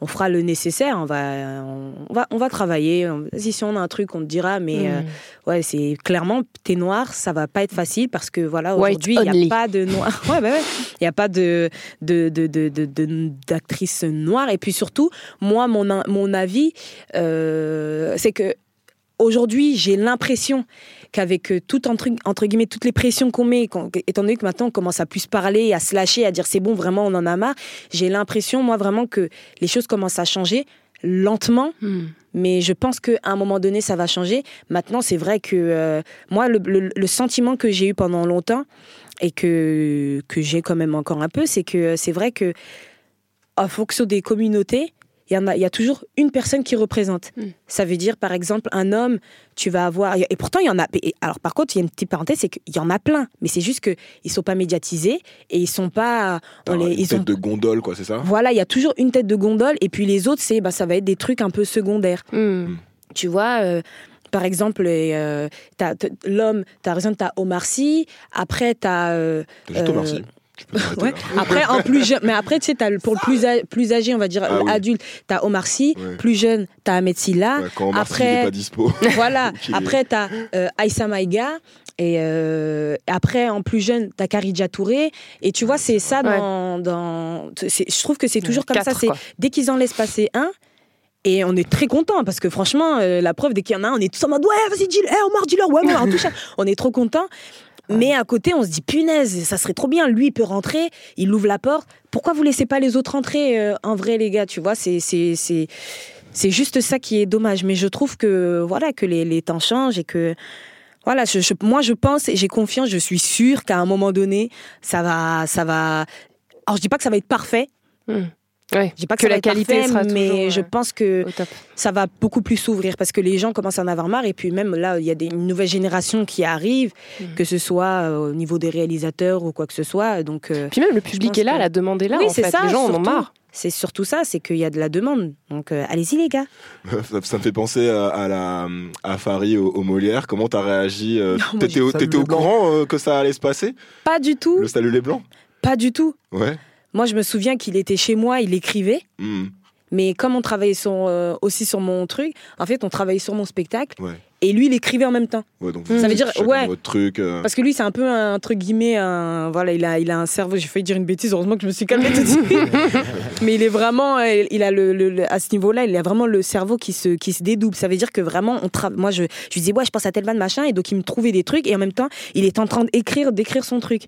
on fera le nécessaire, on va, on va, on va travailler. Si, on a un truc, on te dira, mais euh, Mm. ouais, c'est clairement, t'es noir, ça va pas être facile parce que voilà, aujourd'hui, il n'y only. a pas de noir. (laughs) Ouais, bah ouais. Il n'y a pas de, de, de, de, d'actrice noire. Et puis surtout, moi, mon, mon avis, euh, c'est que aujourd'hui, j'ai l'impression qu'avec euh, tout entre, entre guillemets toutes les pressions qu'on met, étant donné que maintenant on commence à plus parler, à se lâcher, à dire c'est bon, vraiment on en a marre, j'ai l'impression moi vraiment que les choses commencent à changer lentement, Hmm. mais je pense qu'à un moment donné ça va changer. Maintenant c'est vrai que euh, moi le, le- le sentiment que j'ai eu pendant longtemps et que que j'ai quand même encore un peu, c'est que c'est vrai que en fonction des communautés il y, en a, il y a toujours une personne qui représente. Mm. Ça veut dire, par exemple, un homme, tu vas avoir. Et pourtant, il y en a. alors, par contre, il y a une petite parenthèse, c'est qu'il y en a plein. Mais c'est juste qu'ils ne sont pas médiatisés et ils sont pas. on les- une ils tête ont- de gondole, quoi, c'est ça? Voilà, il y a toujours une tête de gondole. Et puis les autres, c'est, bah, ça va être des trucs un peu secondaires. Hmm. Tu vois, euh, par exemple, euh, l'homme, tu as raison, tu as Omar Sy. Après, tu as. T'as juste Euh, merci. Tu peux t'arrêter Ouais. là. Après, en plus jeune, mais après, tu sais, pour le plus, a- plus âgé, on va dire Ah oui. adulte, t'as Omar Sy, Ouais. plus jeune, t'as Ahmed Silla. Ouais, quand Omar après- est pas dispo. (laughs) Voilà. (laughs) Après, t'as euh, Aïssa Maïga. Et euh, après, en plus jeune, t'as Karidja Touré. Et tu vois, c'est ça dans. je trouve que c'est toujours comme ça. Quatre, dès qu'ils en laissent passer un. Et on est très content parce que franchement, euh, la preuve, dès qu'il y en a un, on est tous en mode ouais, vas-y, dis-le, hey, Omar, dis-le, ouais, ouais, on touche. On est trop content. Mais à côté, on se dit punaise, ça serait trop bien. Lui, il peut rentrer, il ouvre la porte. Pourquoi vous laissez pas les autres rentrer euh, en vrai, les gars Tu vois, c'est c'est c'est c'est juste ça qui est dommage. Mais je trouve que voilà que les, les temps changent et que voilà, je, je- moi je pense et j'ai confiance, je suis sûre qu'à un moment donné, ça va ça va. Alors je dis pas que ça va être parfait. Ouais. Je dis pas que, Que la va être qualité parfait, sera mais je euh, pense que ça va beaucoup plus s'ouvrir parce que les gens commencent à en avoir marre et puis même là il y a des, une nouvelle génération qui arrive Mm. que ce soit euh, au niveau des réalisateurs ou quoi que ce soit donc euh, Puis même le public est là, que- la demande est là. oui en c'est fait. ça Les gens en ont marre. c'est surtout ça c'est qu'il y a de la demande donc euh, allez-y les gars (laughs) Ça, ça me fait penser à, à la à Farid au, au Molière. Comment t'as réagi euh, T'étais au, courant euh, que ça allait se passer? Pas du tout Le salut les blancs? Pas du tout Ouais. Moi je me souviens qu'il était chez moi il écrivait Hmm. mais comme on travaillait sur, euh, aussi sur mon truc en fait on travaillait sur mon spectacle Ouais. et lui il écrivait en même temps Ouais, donc Ça veut dire- ouais. votre truc. euh, Parce que lui, c'est un peu un, entre guillemets, un, voilà, il a, il a un cerveau. J'ai failli dire une bêtise, heureusement que je me suis calmée tout de suite. (laughs) Mais il est vraiment, euh, il a le, le- le- à ce niveau-là, il a vraiment le cerveau qui se, qui se dédouble. Ça veut dire que vraiment, on tra- moi, je, je lui disais, ouais, je pense à tel van machin, et donc il me trouvait des trucs, et en même temps, il est en train d'écrire, d'écrire son truc.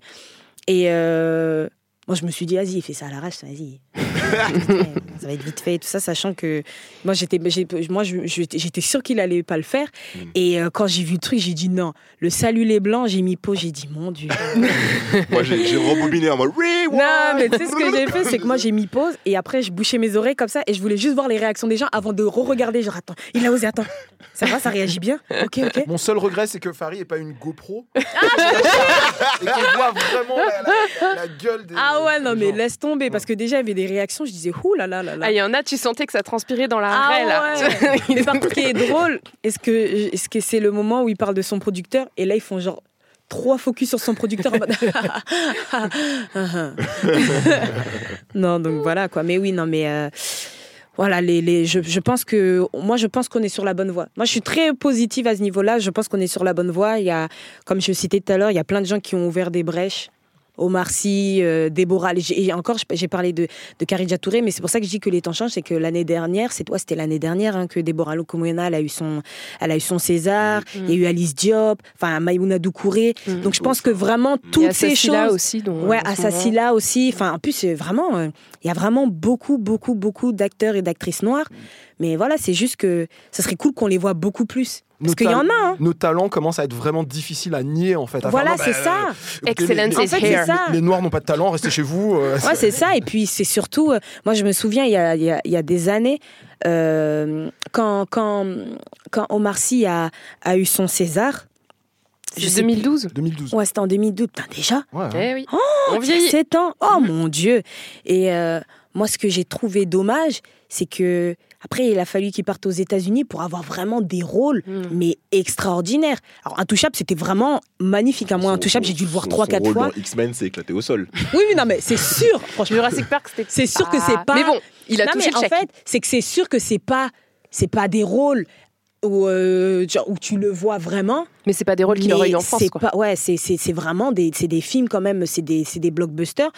Et euh, moi, je me suis dit, vas-y, fais ça à l'arrache, vas-y. (laughs) (laughs) ça va être vite fait, et tout ça, sachant que moi, j'étais, moi, j'étais sûre qu'il allait pas le faire. Et euh, quand j'ai vu le truc, j'ai dit non. Le salut les blancs, j'ai mis pause, j'ai dit mon Dieu. (laughs) Moi, j'ai rebobiné en mode Non, mais tu sais ce que j'ai fait, c'est que moi j'ai mis pause et après je bouchais mes oreilles comme ça et je voulais juste voir les réactions des gens avant de re-regarder. Genre, attends, il a osé, attends. Ça va, ça réagit bien? Ok, ok. Mon seul regret, c'est que Farid n'ait pas une GoPro. Ah, (laughs) et qu'on voit vraiment la, la- la gueule des. Ah ouais, non, mais gens. laisse tomber parce que déjà il y avait des réactions, je disais, ouh là là là là. Ah, il y en a, tu sentais que ça transpirait dans la Ah raie, là. ouais. (laughs) Mais par contre, ce qui est drôle, est-ce que est-ce que c'est le moment où il parle de son producteur et là ils font genre trois focus sur son producteur en mode (laughs) non donc voilà quoi mais oui non mais euh, voilà les, les je, je pense que moi je pense qu'on est sur la bonne voie moi je suis très positive à ce niveau là je pense qu'on est sur la bonne voie il y a comme je citais tout à l'heure il y a plein de gens qui ont ouvert des brèches Omar Sy, euh, Déborah, et encore j'ai- parlé de, de Karidja Touré, mais c'est pour ça que je dis que les temps changent, c'est que l'année dernière, c'est toi, c'était l'année dernière hein, que Déborah Lokomoyena, elle a eu son, elle a eu son César, il y a eu Alice Diop, enfin Maïmouna Doucouré, donc je pense que vraiment toutes ces choses, aussi. Dont, ouais. Assassila aussi, enfin en plus c'est vraiment, euh, il y a vraiment beaucoup, beaucoup, beaucoup d'acteurs et d'actrices noires, mais voilà, c'est juste que ça serait cool qu'on les voit beaucoup plus, parce qu'il y en a, hein. Nos talents commencent à être vraiment difficiles à nier en fait. À Voilà, c'est bah, ça. euh, écoutez, les- Excellence les- is les- here. les- Les Noirs n'ont pas de talent, restez chez vous. euh, Ouais, c'est ça. Et puis, c'est surtout, euh, moi, je me souviens, il y a, il y a- il y a des années, euh, quand, quand, quand Omar Sy a, a eu son César. C'est sais 2012. 2012. plus- Ouais, c'était en 2012. Putain, déjà Ouais, hein. Eh oui. Oh, On vieillit. 7 ans. Oh mon Dieu. Et euh, moi, ce que j'ai trouvé dommage, c'est que après, il a fallu qu'il parte aux États-Unis pour avoir vraiment des rôles, Mm. mais extraordinaires. Alors, Intouchable, c'était vraiment magnifique. hein. Moi, Son- Intouchable, j'ai dû le voir son- 3-4 son rôle fois. dans X-Men s'est éclaté au sol. (laughs) Oui, oui, non, mais c'est sûr. (laughs) Franchement, Jurassic Park, c'était. C'est sûr que c'est pas- Mais bon, il a non, touché mais le chèque. En fait, c'est que c'est sûr que c'est pas, c'est pas des rôles où, euh, genre, où tu le vois vraiment. Mais c'est pas des rôles qu'il mais aurait eu en France, c'est quoi. Pas, ouais, c'est, c'est, c'est vraiment des, c'est des films quand même, c'est des, c'est des blockbusters.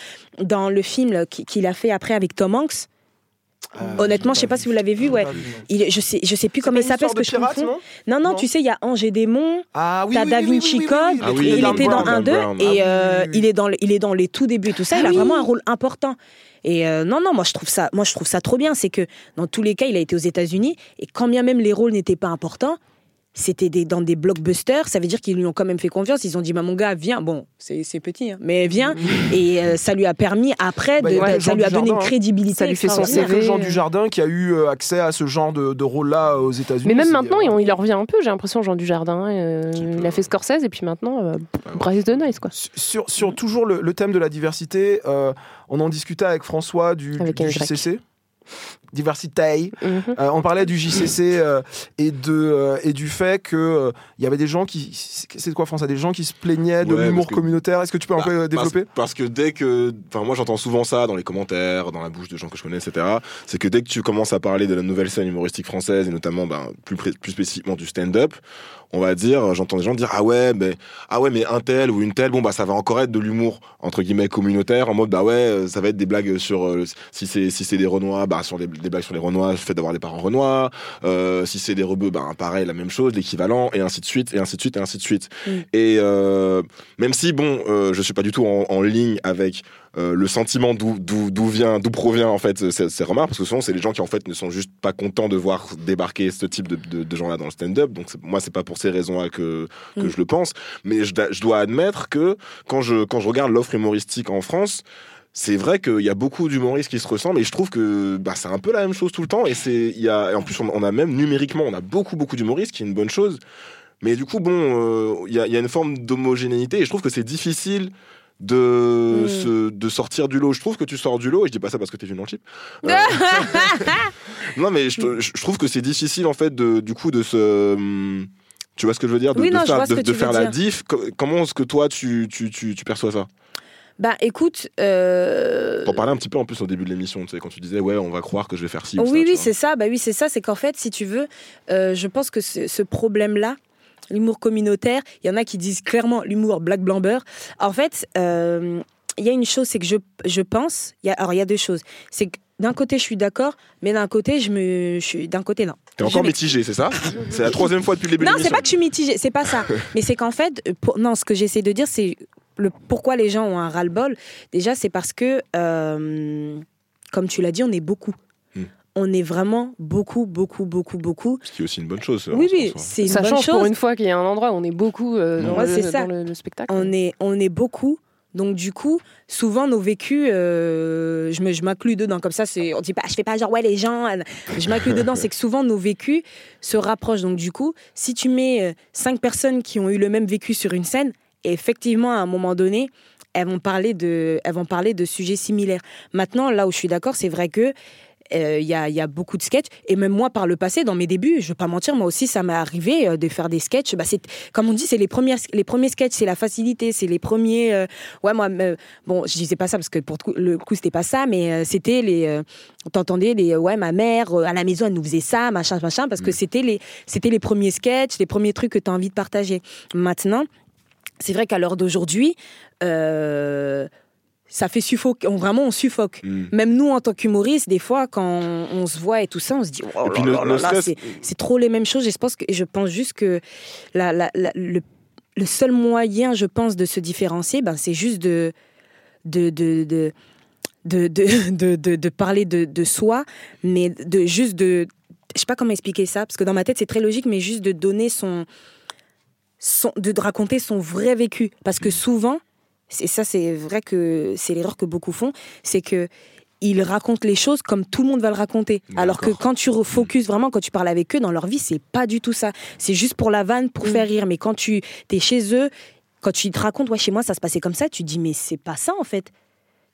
Dans le film qu'il a fait après avec Tom Hanks, Euh, honnêtement, je sais pas si vous l'avez vu, ouais. il, je sais, je sais plus comment il s'appelle, que je confonds. non Non, non, Non tu sais, il y a Ange et Démon. Ah oui, T'as oui, Da Vinci oui, oui, Code, oui, Ah oui, oui, il Dan était dans Brown. un 2 Brown. et Ah euh, oui, oui. il est dans il est dans les tout débuts et tout ça. Ah il a oui. vraiment un rôle important. Et euh, non, non, moi je trouve ça, moi je trouve ça trop bien. C'est que dans tous les cas, il a été aux États-Unis et quand bien même les rôles n'étaient pas importants, c'était des, dans des blockbusters. Ça veut dire qu'ils lui ont quand même fait confiance. Ils ont dit, bah, mon gars, viens. Bon, c'est c'est petit, hein, mais viens. (laughs) et euh, ça lui a permis après, Bah, de, que ça lui a donné une hein. crédibilité. Ça lui fait son CV. Jean Dujardin qui a eu euh, accès à ce genre de, de rôle-là euh, aux États-Unis. Mais même maintenant, il, il en revient un peu, j'ai l'impression, Jean Dujardin. euh, il a fait Scorsese et puis maintenant, euh, Bryce de Nice, quoi. Sur, sur toujours le, le thème de la diversité, euh, on en discutait avec François du, Avec du. JCC. Diversité. Mhm. Euh, on parlait du JCC euh, et, de, euh, et du fait qu'il il y avait des gens qui. C'est de quoi, France Il y a des gens qui se plaignaient de Ouais, l'humour que- communautaire? Est-ce que tu peux un Bah, peu euh, parce- développer? parce, que dès que. Enfin, moi j'entends souvent ça dans les commentaires, dans la bouche de gens que je connais, etc. C'est que dès que tu commences à parler de la nouvelle scène humoristique française, et notamment ben, plus, plus spécifiquement du stand-up, on va dire, j'entends des gens dire Ah ouais, mais, ah ouais, mais un tel ou une telle, bon, bah ça va encore être de l'humour, entre guillemets, communautaire, en mode Bah ouais, ça va être des blagues sur. euh, si c'est si c'est des Renois, bah sur des, des blagues sur les Renois, le fait d'avoir des parents Renois. Euh, si c'est des rebeux, bah pareil, la même chose, l'équivalent, et ainsi de suite, et ainsi de suite, et ainsi de suite. Mm. Et euh, même si, bon, euh, je suis pas du tout en, en ligne avec euh, le sentiment d'où vient d'où provient en fait ces, ces remarques parce que souvent c'est les gens qui en fait ne sont juste pas contents de voir débarquer ce type de, de, de gens là dans le stand-up donc moi c'est pas pour ces raisons là que que Mm. je le pense mais je, je dois admettre que quand je quand je regarde l'offre humoristique en France c'est vrai qu'il y a beaucoup d'humoristes qui se ressemblent et je trouve que bah, c'est un peu la même chose tout le temps et c'est y a et en plus on, on a même numériquement on a beaucoup beaucoup d'humoristes qui est une bonne chose mais du coup bon euh, il y, a, il y a une forme d'homogénéité et je trouve que c'est difficile de, Mm. se- de sortir du lot. Je trouve que tu sors du lot, et je dis pas ça parce que t'es le chip. Euh, (laughs) non, mais je, je trouve que c'est difficile en fait de, du coup de se. Tu vois ce que je veux dire? De, Oui, de non, je faire, de, faire la diff. Co- Comment est-ce que toi tu, tu, tu, tu perçois ça? Bah écoute, euh, T'en parlais un petit peu en plus au début de l'émission, tu sais, quand tu disais ouais, on va croire que je vais faire ci ou ça. oui, tu oui, c'est ça. Bah oui, c'est ça. C'est qu'en fait, si tu veux, euh, je pense que ce, problème-là, l'humour communautaire, il y en a qui disent clairement l'humour black blanc beurre. En fait, euh, il y a une chose, c'est que je, je pense, y a, alors il y a deux choses. C'est que d'un côté, je suis d'accord, mais d'un côté, je me, je suis, d'un côté, non. T'es encore mitigé, c'est ça? C'est la troisième fois depuis le début de Non, c'est pas que je suis mitigée, c'est pas ça. (laughs) Mais c'est qu'en fait, pour- non, ce que j'essaie de dire, c'est le pourquoi les gens ont un ras-le-bol. Déjà, c'est parce que, euh, comme tu l'as dit, on est beaucoup. Hmm. On est vraiment beaucoup, beaucoup, beaucoup, beaucoup. Ce qui est aussi une bonne chose. Oui, oui, c'est une Ça bonne change chose. pour une fois qu'il y a un endroit où on est beaucoup euh, dans, Ouais, le, c'est ça. dans le- le spectacle. On est, on est beaucoup. Donc du coup, souvent nos vécus, euh, je me, je m'inclus dedans. Comme ça, c'est, on dit pas, je fais pas genre ouais les gens. Je m'inclus dedans. C'est que souvent nos vécus se rapprochent. Donc du coup, si tu mets euh, cinq personnes qui ont eu le même vécu sur une scène, effectivement à un moment donné, elles vont parler de, elles vont parler de sujets similaires. Maintenant, là où je suis d'accord, c'est vrai que euh, il y, a, y a beaucoup de sketchs. Et même moi, par le passé, dans mes débuts, je vais pas mentir, moi aussi, ça m'est arrivé euh, de faire des sketchs. Bah, c'est, comme on dit, c'est les, premières, les premiers sketchs, c'est la facilité, c'est les premiers. euh, ouais, moi, euh, bon, je disais pas ça parce que pour le coup- c'était pas ça, mais c'était les. T'entendais les. Ouais, ma mère, à la maison, elle nous faisait ça, machin, machin, parce que c'était les, c'était les premiers sketchs, les premiers trucs que tu as envie de partager. Maintenant, c'est vrai qu'à l'heure d'aujourd'hui, euh, ça fait suffoquer. On, vraiment, on suffoque. Mm. Même nous, en tant qu'humoristes, des fois, quand on, on se voit et tout ça, on se dit, oh c'est trop les mêmes choses. Et je pense, que, je pense juste que la, la- la- le, le seul moyen, je pense, de se différencier, ben, c'est juste de, de, de, de, de, de, (laughs) de- de- de parler de, de soi, mais de juste de. Je sais pas comment expliquer ça, parce que dans ma tête, c'est très logique, mais juste de donner son. Son de raconter son vrai vécu. Parce que souvent, et ça, c'est vrai que c'est l'erreur que beaucoup font, c'est que ils racontent les choses comme tout le monde va le raconter. Alors que quand tu refocuses vraiment, quand tu parles avec eux, dans leur vie, c'est pas du tout ça. C'est juste pour la vanne, pour faire rire. Mais quand tu es chez eux, quand tu te racontes, ouais, chez moi, ça se passait comme ça, tu te dis, mais c'est pas ça, en fait.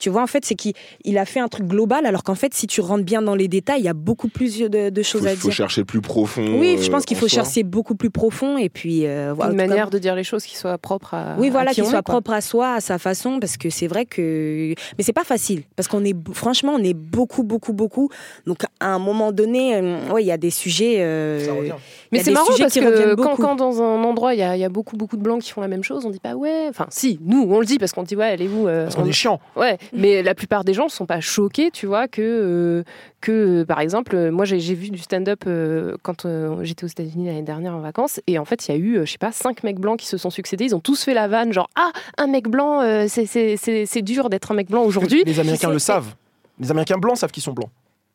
Tu vois, en fait, c'est qu'il il a fait un truc global, alors qu'en fait, si tu rentres bien dans les détails, il y a beaucoup plus de, de choses faut, à faut dire. chercher plus profond. Oui, je euh, pense qu'il faut soi. chercher beaucoup plus profond et puis euh, voilà, une manière de dire les choses qui soit propre à. oui, voilà, qui soit quoi. propre à soi, à sa façon, parce que c'est vrai que. Mais c'est pas facile, parce qu'on est, franchement, on est beaucoup, beaucoup, beaucoup. Donc, à un moment donné, euh, ouais, il y a des sujets. euh, Ça revient. il Mais c'est marrant parce que quand, quand dans un endroit il y, a- il y a beaucoup beaucoup de blancs qui font la même chose, on dit pas ouais. Enfin, si, nous on le dit parce qu'on dit ouais, euh, Parce qu'on on- est chiant. Ouais, mais la plupart des gens sont pas choqués, tu vois, que, euh, que euh, par exemple, euh, moi j'ai j'ai vu du stand-up euh, quand euh, j'étais aux États-Unis l'année dernière en vacances, et en fait il y a eu, euh, je sais pas, cinq mecs blancs qui se sont succédés, ils ont tous fait la vanne, genre ah, un mec blanc, euh, c'est- c'est c'est- c'est dur d'être un mec blanc aujourd'hui. Les Américains C'est- le savent. Les Américains blancs savent qu'ils sont blancs.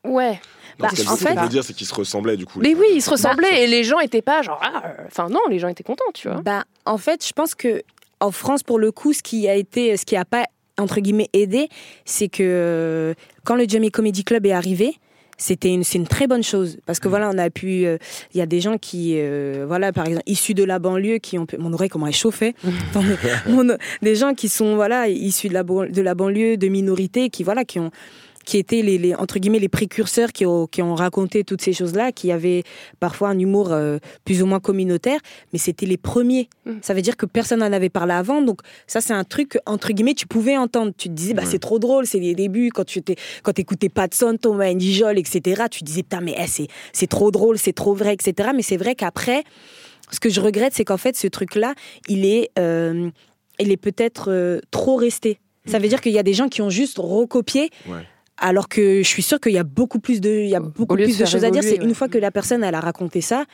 Ouais. Non, Bah, ce qu'elle en ce qu'elle fait- veut dire, c'est qu'ils se ressemblaient du coup. Mais oui, ils se ressemblaient et les gens étaient pas genre ah, euh, enfin non, les gens étaient contents, tu vois. Bah, en fait, je pense que en France, pour le coup, ce qui a été, ce qui a pas entre guillemets aidé, c'est que euh, quand le Jamie Comedy Club est arrivé, c'était une, c'est une très bonne chose. Parce que voilà, on a pu, euh, il y a des gens qui, euh, voilà, par exemple, issus de la banlieue, qui ont, pu- mon oreille comment elle chauffait, (laughs) Attends, mais mon- des gens qui sont voilà issus de la de la banlieue, de minorités, qui voilà, qui ont qui étaient les, les- entre guillemets les précurseurs qui ont, qui ont raconté toutes ces choses-là, qui avaient parfois un humour euh, plus ou moins communautaire, mais c'était les premiers. Mm. Ça veut dire que personne n'en avait parlé avant, donc ça c'est un truc que, entre guillemets tu pouvais entendre. Tu te disais bah Ouais. c'est trop drôle, c'est les débuts quand tu étais, quand écoutais Patson, Thomas Njijol, etc. Tu disais putain mais eh, c'est c'est trop drôle, c'est trop vrai, etc. Mais c'est vrai qu'après, ce que je regrette, c'est qu'en fait ce truc-là, il est, euh, il est peut-être euh, trop resté. Ça veut dire qu'il y a des gens qui ont juste recopié. Ouais. Alors que je suis sûre qu'il y a beaucoup plus de, il y a beaucoup de plus de choses à dire. C'est une fois que la personne elle a raconté ça,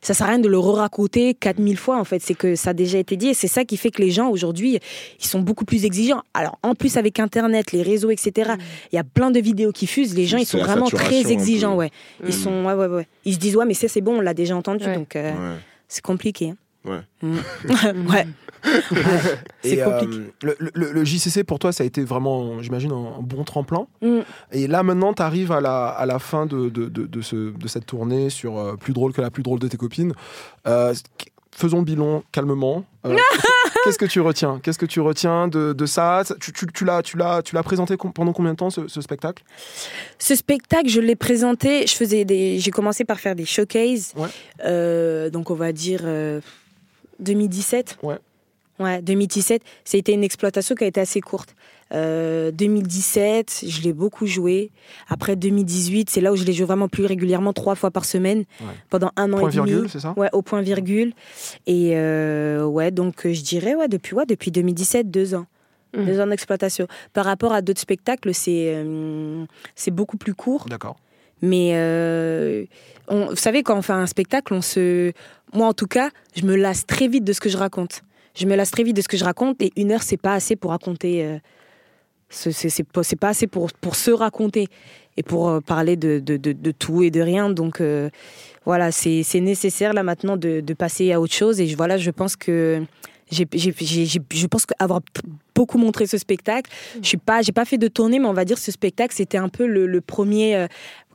ça sert à rien de le re-raconter 4000 fois en fait. C'est que ça a déjà été dit et c'est ça qui fait que les gens aujourd'hui ils sont beaucoup plus exigeants. Alors en plus avec Internet, les réseaux, etc. Il y a plein de vidéos qui fusent. Les gens ils sont vraiment très exigeants, ouais. Ils Mm. sont, ouais, ouais, ouais. Ils se disent ouais mais ça c'est bon, on l'a déjà entendu Ouais. donc euh, Ouais. c'est compliqué. hein. Ouais. Mm. (laughs) ouais. (laughs) C'est Et, compliqué. euh, le, le- le JCC pour toi, ça a été vraiment, j'imagine, un, un bon tremplin. Mm. Et là maintenant, tu arrives à la, à la fin de, de, de, de ce- de cette tournée sur euh, Plus drôle que la plus drôle de tes copines. Euh, faisons le bilan calmement. Euh, (laughs) Qu'est-ce que tu retiens? Qu'est-ce que tu retiens de, de ça? Tu, tu, tu l'as, tu l'as, tu l'as présenté pendant combien de temps ce, ce spectacle? Ce spectacle, je l'ai présenté. Je faisais des, j'ai commencé par faire des showcases. Ouais. Euh, donc on va dire euh, 2017. Ouais. Ouais, 2017. Ça a été une exploitation qui a été assez courte. Euh, 2017, je l'ai beaucoup joué. Après 2018, c'est là où je l'ai joué vraiment plus régulièrement, trois fois par semaine, Ouais. pendant un an Point et demi. virgule, c'est ça Ouais, au point virgule. Et euh, ouais, donc euh, je dirais ouais depuis ouais depuis 2017, deux ans. Mhm. Deux ans d'exploitation. Par rapport à d'autres spectacles, c'est euh, c'est beaucoup plus court. D'accord. Mais euh, on- vous savez, quand on fait un spectacle, on se. Moi, en tout cas, je me lasse très vite de ce que je raconte. Je me lasse très vite de ce que je raconte et une heure, c'est pas assez pour raconter. euh, ce- c'est c'est pas, pas assez pour, pour se raconter et pour euh, parler de, de, de, de tout et de rien. Donc euh, voilà, c'est nécessaire là maintenant de, de passer à autre chose. Et je- voilà, je pense que. j'ai- j'ai- j'ai- je pense qu'avoir beaucoup montré ce spectacle, je suis pas, j'ai pas fait de tournée, mais on va dire ce spectacle, c'était un peu le, le premier,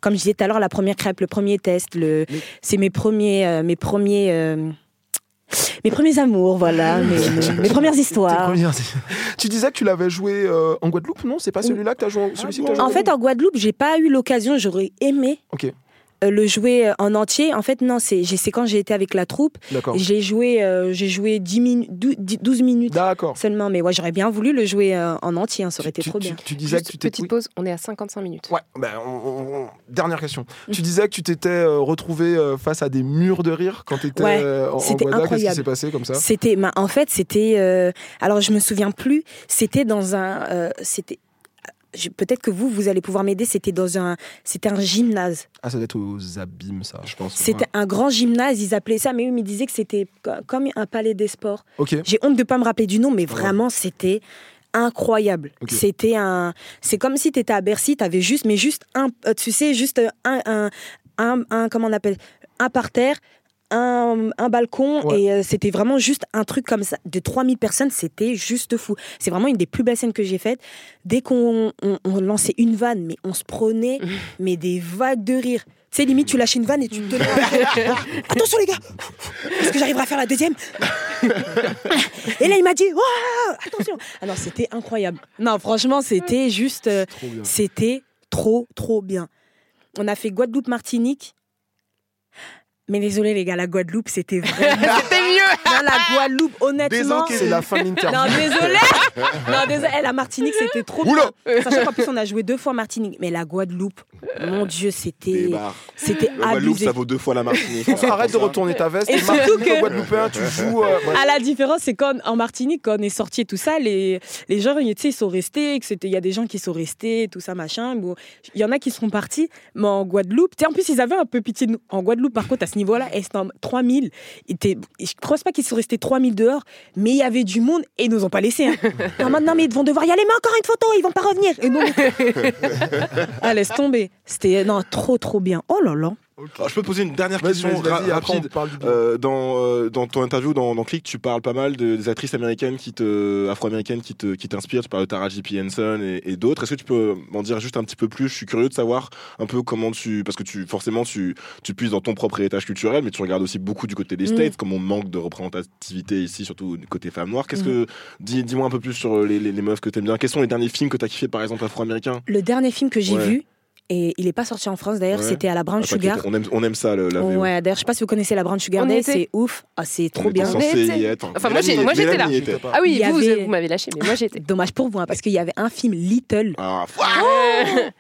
comme je disais tout à l'heure, la première crêpe, le premier test, le, Mais- c'est mes premiers, euh, mes premiers, euh, mes premiers amours, voilà, mes, mes- (laughs) mes premières histoires. premières- (laughs) tu disais que tu l'avais joué euh, en Guadeloupe, non? C'est pas celui-là que tu as joué, celui-ci que t'as joué? En fait, en Guadeloupe, j'ai pas eu l'occasion, j'aurais aimé Ok. Euh, le jouer euh, en entier. En fait, non, c'est quand j'ai été avec la troupe, D'accord. j'ai joué, euh, j'ai joué 10 minutes, 12 minutes seulement. Mais ouais, j'aurais bien voulu le jouer euh, en entier, hein, ça aurait été Tu- trop tu- bien. Tu, disais Juste que tu t'es petite pause, on est à 55 minutes. Ouais, ben, on- on- on- dernière question. Mm. Tu disais que tu t'étais euh, retrouvé euh, face à des murs de rire quand tu étais Ouais, en, en. Qu'est-ce qui incroyable. s'est passé comme ça? C'était, bah, en fait, c'était. euh, alors, je me souviens plus. C'était dans un. euh, c'était. Peut-être que vous, vous allez pouvoir m'aider. C'était dans un. C'était un gymnase. Ah, ça doit être aux abîmes, ça, je pense. C'était un grand gymnase. Ils appelaient ça, mais eux, ils me disaient que c'était co- comme un palais des sports. J'ai honte de pas me rappeler du nom, mais Ouais. vraiment, c'était incroyable. C'était un. C'est comme si tu étais à Bercy, tu avais juste, mais juste un. euh, Tu sais, juste un. un, un, un- comment on appelle Un parterre. Un, un balcon Ouais. et euh, c'était vraiment juste un truc comme ça. De 3000 personnes c'était juste fou. C'est vraiment une des plus belles scènes que j'ai faites. Dès qu'on on, on lançait une vanne mais on se prenait (laughs) mais des vagues de rire. Tu sais limite tu lâches une vanne et tu te (laughs) attention les gars est-ce que j'arriverai à faire la deuxième (laughs) et là il m'a dit attention alors c'était incroyable. Non franchement c'était juste euh, Trop c'était trop trop bien. On a fait Guadeloupe Martinique mais désolé les gars la Guadeloupe c'était (laughs) vraiment C'était mieux non, la Guadeloupe honnêtement C'est la fin de l'interview. non, désolé. non, désolé. Eh, la Martinique, c'était trop Oula. bien. Sachant qu'en plus, on a joué deux fois Martinique. Mais la Guadeloupe, mon Dieu, c'était. C'était Le Guadeloupe, abusé. ça vaut deux fois la Martinique. Arrête de retourner ta veste. Et surtout Martinique, que- Guadeloupéen, tu joues. euh. À la différence, c'est qu'en en Martinique, quand on est sorti et tout ça, les, les gens, tu sais, ils sont restés, que c'était, il y a des gens qui sont restés, tout ça, machin. Bon, il y en a qui sont partis, mais en Guadeloupe, tu sais, en plus, ils avaient un peu pitié de nous. En Guadeloupe, par contre, à ce niveau-là, en 3000. ils étaient- Je ne pense pas qu'ils sont restés 3000 dehors, mais il y avait du monde et ils nous ont pas laissé. Hein. (laughs) Non, maintenant, mais ils vont devoir y aller, mais encore une photo, ils vont pas revenir. Et nous, (laughs) ah, laisse tomber. C'était, non, trop, trop bien. Oh là là. Alors, je peux te poser une dernière question vas-y, vas-y, ra- après on rapide. Euh, dans, euh, dans ton interview dans, dans Click, tu parles pas mal de- des actrices américaines qui te, afro-américaines qui te, qui t'inspirent. Tu parles de Taraji P. Henson et, et d'autres. Est-ce que tu peux m'en dire juste un petit peu plus? Je suis curieux de savoir un peu comment tu, parce que tu, forcément, tu, tu puisses dans ton propre héritage culturel, mais tu regardes aussi beaucoup du côté des Mm. States, comme on manque de représentativité ici, surtout du côté femmes noires. Qu'est-ce Mm. que, dis, dis-moi un peu plus sur les, les, les meufs que t'aimes bien. Quels sont les derniers films que t'as kiffé, par exemple, afro-américains? Le dernier film que j'ai Ouais. vu, et il n'est pas sorti en France d'ailleurs, Ouais. c'était à la Brown Ah, Sugar. on aime, on aime ça, le, la VO. Ouais, d'ailleurs, je sais pas si vous connaissez la Brown Sugar On Day, était. c'est ouf. Ah, c'est On trop était bien. censé On y être. Enfin, moi, j'ai- Mélanie- moi, j'étais là. Ah oui, vous, avait- vous m'avez lâché, mais moi j'étais. Dommage pour vous, hein, parce qu'il y avait un film Little. Ah,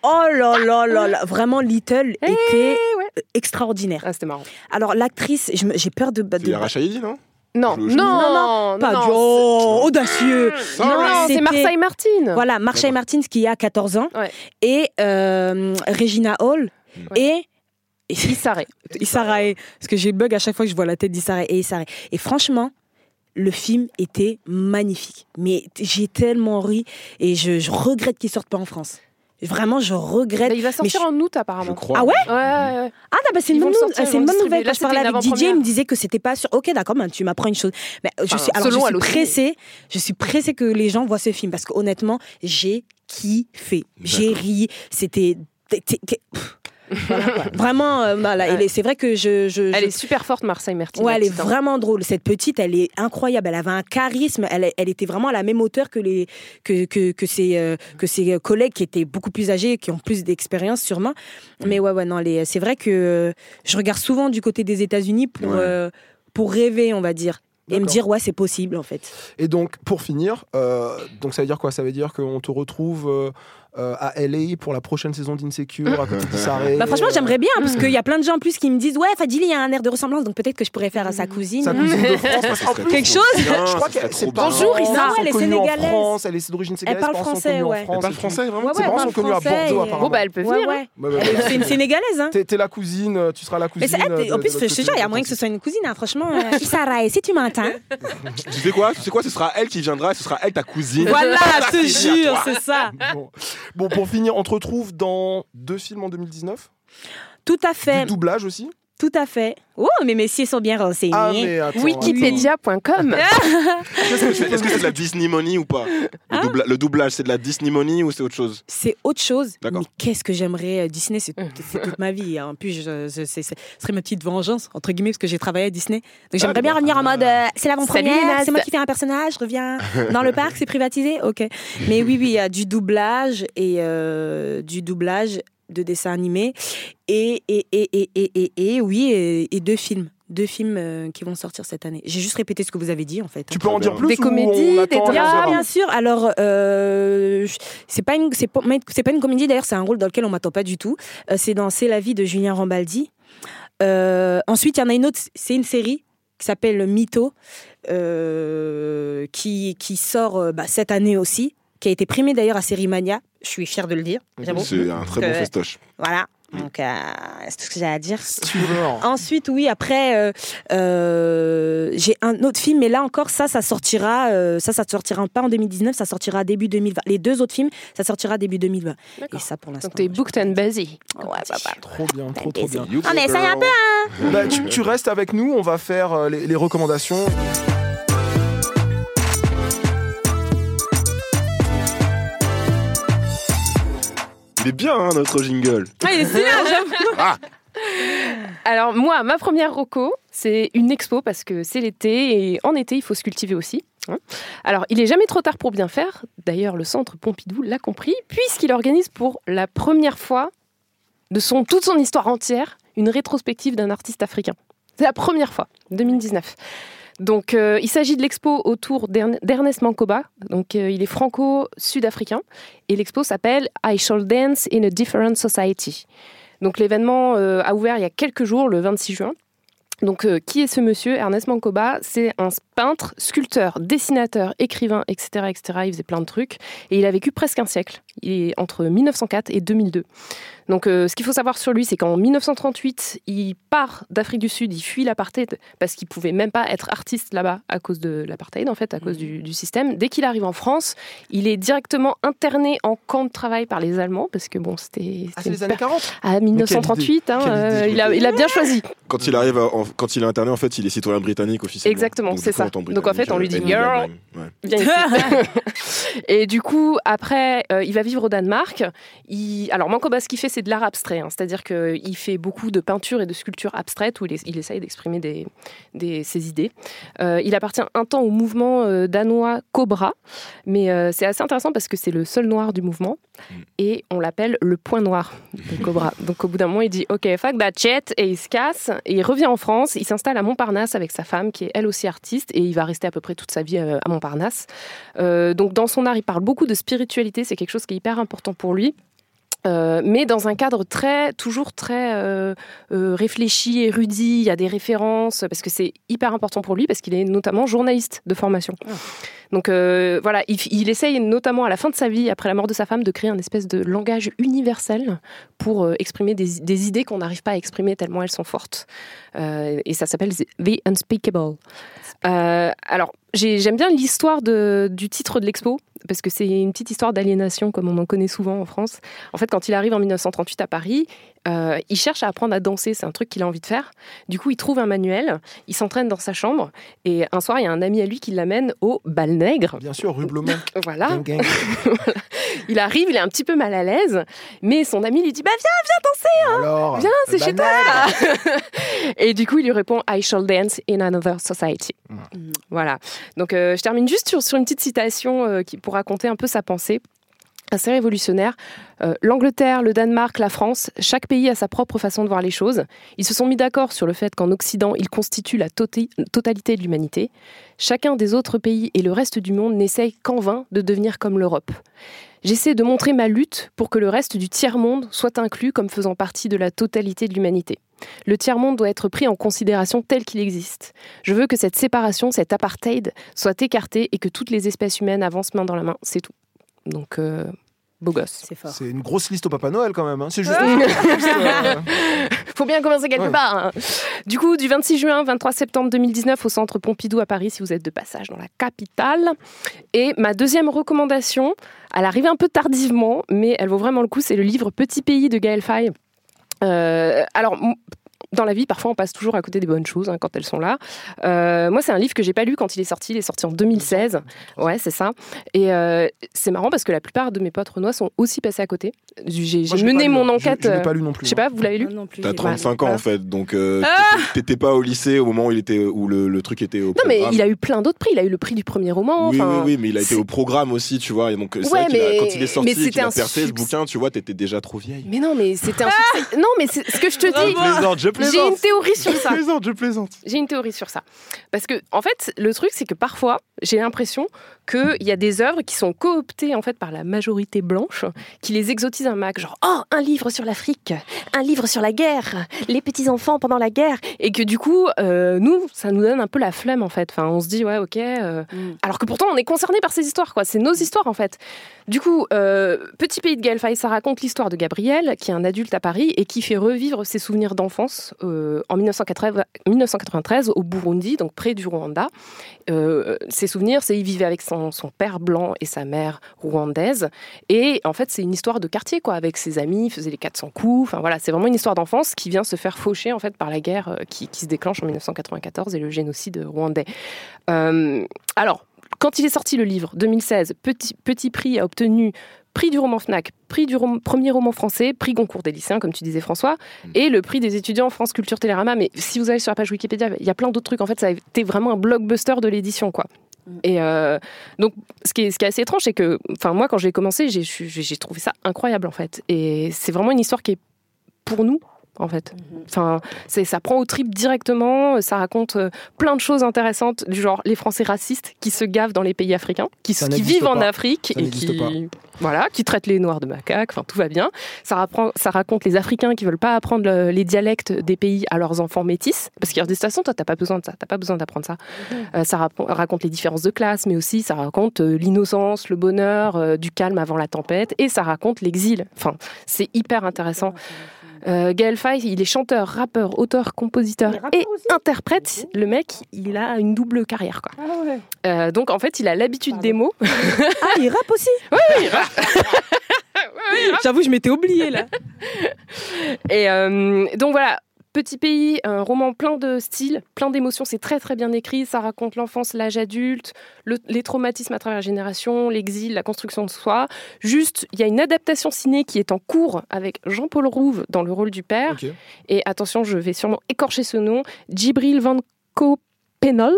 Oh là là là là, vraiment Little Eh était ouais. extraordinaire. Ah, c'était marrant. Alors l'actrice, j'ai peur de. de- c'est Yara Shahidi, non? Non, Je- non, je- non, pas non, du oh, audacieux. Non, non, c'est c'était- Marseille Martin. Voilà, Marsha Martins qui a 14 ans Ouais. et euh, Regina Hall Hmm. et (laughs) et Issa Rae. Issa Rae. Parce que j'ai le bug à chaque fois que je vois la tête d'Issa Rae et Issa Rae. Et franchement, le film était magnifique. Mais j'ai tellement ri et je, je regrette qu'il sorte pas en France. Vraiment, je regrette. Bah, il va sortir je- en août Je apparemment. crois. Ah ouais Ouais, ouais, ouais. Ah, non, bah, c'est une, bonne, nouvelle. Quand je parlais avec DJ, il me disait que c'était pas sûr. Ok, d'accord, ben, tu m'apprends une chose. Mais euh, je Enfin, suis, alors, je suis pressée. Je suis pressée que les gens voient ce film parce que honnêtement, j'ai kiffé. J'ai ri. C'était. Voilà, quoi. (laughs) Vraiment, euh, voilà, Ouais. elle est- c'est vrai que je. je- Elle je- est super forte, Marseille Martin. Ouais, elle est vraiment drôle. Cette petite, elle est incroyable. Elle avait un charisme. Elle, elle était vraiment à la même hauteur que, les, que, que, que, ses, euh, que ses collègues qui étaient beaucoup plus âgés, qui ont plus d'expérience sûrement. Mais ouais, ouais, non, les- c'est vrai que euh, je regarde souvent du côté des États-Unis pour, Ouais. euh, pour rêver, on va dire. Et me dire, ouais, c'est possible en fait. Et donc, pour finir, euh, donc ça veut dire quoi? Ça veut dire qu'on te retrouve euh, euh, à LA pour la prochaine saison d'Insecure, à côté (laughs) Rae. Bah, franchement, euh, j'aimerais bien, parce qu'il y a plein de gens en plus qui me disent, ouais, Fadili, il y a un air de ressemblance, donc peut-être que je pourrais faire à sa cousine. Sa cousine de France. parce Ça qu'en serait plus, (laughs) Quelque chose je crois serait que trop ses bien. parents Bonjour, Issa. elle est sénégalaise. France, elle est d'origine sénégalaise. parle parents sont français, ouais. Elle parle français, vraiment Ouais, ouais, Ses elle parents parle sont connus à français, Bordeaux, apparemment. Bon, bah, elle peut venir. hein. C'est une sénégalaise, hein. T'es la cousine, euh, tu seras la cousine. euh, de- en de plus, je te jure, il y a de moyen que ce soit une cousine, hein, franchement. (laughs) Issa si tu m'entends. Tu sais quoi Tu sais quoi Ce sera elle qui viendra et ce sera elle ta cousine. Voilà, je te jure, c'est ça. Bon. Pour finir, on te retrouve dans deux films en 2019. Tout à fait, Du doublage aussi? Tout à fait. Oh, mais messieurs sont bien renseignés. Ah. Wikipédia.com. (laughs) Est-ce que c'est de la Disney Money ou pas le, Hein doubla- le doublage, c'est de la Disney Money ou c'est autre chose C'est autre chose. D'accord. Mais qu'est-ce que j'aimerais euh, Disney, c'est c'est toute ma vie. En plus, je, je- ce serait ma petite vengeance entre guillemets parce que j'ai travaillé à Disney. Donc j'aimerais bien d'accord. revenir en mode euh, c'est l'avant-première, c'est moi qui fais un personnage, je reviens (laughs) dans le parc, c'est privatisé, ok. Mais oui, oui, il y a du doublage et euh, du doublage de dessins animés et et et et et, et, et, oui et, et deux films, deux films euh, qui vont sortir cette année. J'ai juste répété ce que vous avez dit en fait. Tu peux en dire plus Des comédies, des savoir bien sûr. Alors, euh, c'est pas une, c'est pas, c'est pas une comédie. D'ailleurs, c'est un rôle dans lequel on m'attend pas du tout. Euh, c'est dans C'est la vie de Julien Rambaldi. Euh, ensuite, il y en a une autre. C'est une série qui s'appelle Mytho, euh, qui qui sort euh, bah, cette année aussi, qui a été primée d'ailleurs à Série Mania. Je suis fière de le dire. J'avoue. C'est un très bon festoche. Voilà. Donc, euh, c'est tout ce que j'ai à dire. (laughs) Ensuite, oui, après, euh, euh, j'ai un autre film, mais là encore, ça, ça sortira, euh, ça, ça sortira pas en 2019, ça sortira début 2020. Les deux autres films, ça sortira début 2020. Et ça, pour l'instant. Donc t'es booked and busy. Ouais, ouais. Trop bien, trop trop bien. You On essaye un peu, Bah, tu, tu restes avec nous, on va faire les, les recommandations. Il est bien hein, notre jingle. Ah, il est super, j'avoue. (laughs) Alors moi, ma première roco, c'est une expo parce que c'est l'été et en été, il faut se cultiver aussi. hein. Alors, il est jamais trop tard pour bien faire. D'ailleurs, le centre Pompidou l'a compris puisqu'il organise pour la première fois de son toute son histoire entière une rétrospective d'un artiste africain. C'est la première fois, 2019. Donc, euh, il s'agit de l'expo autour d'Ern- d'Ernest Mankoba. Donc, euh, il est franco-sud-africain et l'expo s'appelle I Shall Dance in a Different Society. Donc l'événement euh, a ouvert il y a quelques jours, le 26 juin. Donc, qui est ce monsieur? Ernest Mancoba, c'est un peintre, sculpteur, dessinateur, écrivain, etc., etc. Il faisait plein de trucs. Et il a vécu presque un siècle. Il est entre 1904 et 2002. Donc, euh, ce qu'il faut savoir sur lui, c'est qu'en 1938, il part d'Afrique du Sud, il fuit l'apartheid parce qu'il pouvait même pas être artiste là-bas à cause de l'apartheid, en fait, à cause du, du système. Dès qu'il arrive en France, il est directement interné en camp de travail par les Allemands parce que bon, c'était Ah, les années per- 40 à 1938. hein, euh, il, a, il a bien choisi. Quand il arrive, à- en- quand il est interné, en fait, il est citoyen britannique officiellement. Exactement, c'est ça. Donc, en fait, on lui dit, girl. euh, ouais. (laughs) Viens ici. (laughs) et du coup, après, euh, il va vivre au Danemark. Il... Alors, Mancoba, ce qu'il fait, c'est de l'art abstrait. hein. C'est-à-dire qu'il fait beaucoup de peinture et de sculpture abstraite où il, es- il essaye d'exprimer des, des- ses idées. Euh, il appartient un temps au mouvement euh, danois Cobra. Mais euh, c'est assez intéressant parce que c'est le seul noir du mouvement. Et on l'appelle le point noir de Cobra. (laughs) Donc, au bout d'un moment, il dit OK, fuck that shit. Et il se casse. Et il revient en France. Il s'installe à Montparnasse avec sa femme, qui est elle aussi artiste. Et il va rester à peu près toute sa vie euh, à Montparnasse. Euh, donc dans son art, il parle beaucoup de spiritualité, c'est quelque chose qui est hyper important pour lui. Euh, mais dans un cadre très, toujours très euh, euh, réfléchi, érudit, il y a des références, parce que c'est hyper important pour lui, parce qu'il est notamment journaliste de formation. Donc euh, voilà, il, il essaye notamment à la fin de sa vie, après la mort de sa femme, de créer un espèce de langage universel pour euh, exprimer des, des idées qu'on n'arrive pas à exprimer tellement elles sont fortes. Et ça s'appelle The Unspeakable. Euh, alors, j'ai- j'aime bien l'histoire du titre de l'expo, parce que c'est une petite histoire d'aliénation, comme on en connaît souvent en France. En fait, quand il arrive en 1938 à Paris, euh, il cherche à apprendre à danser, c'est un truc qu'il a envie de faire. Du coup, il trouve un manuel, il s'entraîne dans sa chambre, et un soir, il y a un ami à lui qui l'amène au bal nègre. Bien sûr, rue Blomet. (laughs) Voilà. Gang, gang. (laughs) Il arrive, il est un petit peu mal à l'aise, mais son ami lui dit Bah viens, Alors, Viens, c'est chez toi. (laughs) Et du coup, il lui répond I shall dance in another society. Voilà. Donc, euh, je termine juste sur, sur une petite citation euh, qui, pour raconter un peu sa pensée. Assez révolutionnaire. Euh, L'Angleterre, le Danemark, la France, chaque pays a sa propre façon de voir les choses. Ils se sont mis d'accord sur le fait qu'en Occident, ils constituent la totalité de l'humanité. Chacun des autres pays et le reste du monde n'essaye qu'en vain de devenir comme l'Europe. J'essaie de montrer ma lutte pour que le reste du tiers-monde soit inclus comme faisant partie de la totalité de l'humanité. Le tiers-monde doit être pris en considération tel qu'il existe. Je veux que cette séparation, cet apartheid, soit écarté et que toutes les espèces humaines avancent main dans la main. C'est tout. Donc, euh, beau gosse. C'est fort. C'est une grosse liste au Papa Noël quand même. hein. C'est juste. (laughs) Faut bien commencer quelque Ouais. part. hein. Du coup, du 26 juin 23 septembre 2019 au centre Pompidou à Paris, si vous êtes de passage dans la capitale. Et ma deuxième recommandation, elle arrive un peu tardivement, mais elle vaut vraiment le coup, c'est le livre Petit pays de Gaël Faye. Euh, alors, dans la vie, parfois, on passe toujours à côté des bonnes choses hein, quand elles sont là. Euh, moi, c'est un livre que j'ai pas lu quand il est sorti. Il est sorti en 2016. Ouais, c'est ça. Et euh, c'est marrant parce que la plupart de mes potes renois sont aussi passés à côté. J'ai mené pas lu, mon hein. Je- enquête. Je, l'ai euh, pas lu non plus. Je sais pas, vous l'avez lu plus, T'as j'ai- 35 ans en fait, donc euh, Ah t'étais- pas au lycée au moment où il était où le, le truc était au Non, mais il a eu plein d'autres prix. Il a eu le prix du premier roman. Oui, oui, oui, mais il a été au programme aussi, tu vois. Et donc, c'est Ouais, vrai a- quand il est sorti mais et qu'il c'était a un percé ce bouquin, tu vois, t'étais déjà trop vieille. Mais non, mais c'était un (laughs) succès. Non, mais c'est ce que je te dis. Plaisante, je J'ai une théorie sur ça. plaisante, je plaisante. J'ai une théorie sur ça. Parce que, en fait, le truc, c'est que parfois, j'ai l'impression qu'il y a des œuvres qui sont cooptées, en fait, par la majorité blanche, qui les exotisent un max. Genre, oh, un livre sur l'Afrique, un livre sur la guerre, les petits-enfants pendant la guerre. Et que, du coup, euh, nous, ça nous donne un peu la flemme, en fait. Enfin, on se dit, ouais, ok. euh, Mm. Alors que pourtant, on est concerné par ces histoires, quoi. C'est nos histoires, en fait. Du coup, euh, Petit pays de Gaël Faye, ça raconte l'histoire de Gabriel, qui est un adulte à Paris et qui fait revivre ses souvenirs d'enfance euh, en 1980 1993 au Burundi, donc près du Rwanda. Euh, ses souvenirs, c'est il vivait avec son, père blanc et sa mère rwandaise. Et en fait, c'est une histoire de quartier, quoi, avec ses amis, il faisait les 400 coups. Enfin voilà, c'est vraiment une histoire d'enfance qui vient se faire faucher en fait par la guerre euh, qui, se déclenche en 1994 et le génocide rwandais. Alors, quand il est sorti le livre, 2016, Petit, petit prix a obtenu prix du roman FNAC, prix du rom- premier roman français, prix Goncourt des lycéens, comme tu disais François, et le prix des étudiants France Culture Télérama. Mais si vous allez sur la page Wikipédia, il y a plein d'autres trucs. En fait, ça a été vraiment un blockbuster de l'édition, quoi. Et euh, donc, ce qui, est, ce qui est assez étrange, c'est que, enfin, moi, quand j'ai commencé, j'ai trouvé ça incroyable, en fait. Et c'est vraiment une histoire qui est, pour nous, en fait. Enfin, c'est ça prend au trip directement. Ça raconte euh, plein de choses intéressantes du genre les Français racistes qui se gavent dans les pays africains, qui, vivent en. Afrique Ça et qui pas. voilà, qui traitent les Noirs de macaques. Enfin, tout va bien. Ça, rapprend- ça raconte les Africains qui veulent pas apprendre le- les dialectes des pays à leurs enfants métis, parce qu'ils leur disent de toute façon, toi, t'as pas besoin de ça, t'as pas besoin d'apprendre ça. Euh, ça raconte les différences de classe, mais aussi ça raconte euh, l'innocence, le bonheur, euh, du calme avant la tempête, et ça raconte l'exil. Enfin, c'est hyper intéressant. Euh, Gaël Faye, il est chanteur, rappeur, auteur, compositeur Il et interprète. Le mec, il a une double carrière. Quoi. Euh, donc en fait, il a l'habitude des mots. Ah, il rappe aussi J'avoue, je m'étais oublié là. Et euh, donc voilà, Petit pays, un roman plein de styles, plein d'émotions, c'est très très bien écrit, ça raconte l'enfance, l'âge adulte, le- les traumatismes à travers la génération, l'exil, la construction de soi. Juste, il y a une adaptation ciné qui est en cours avec Jean-Paul Rouve dans le rôle du père. Et attention, je vais sûrement écorcher ce nom, Djibril Van Kopenol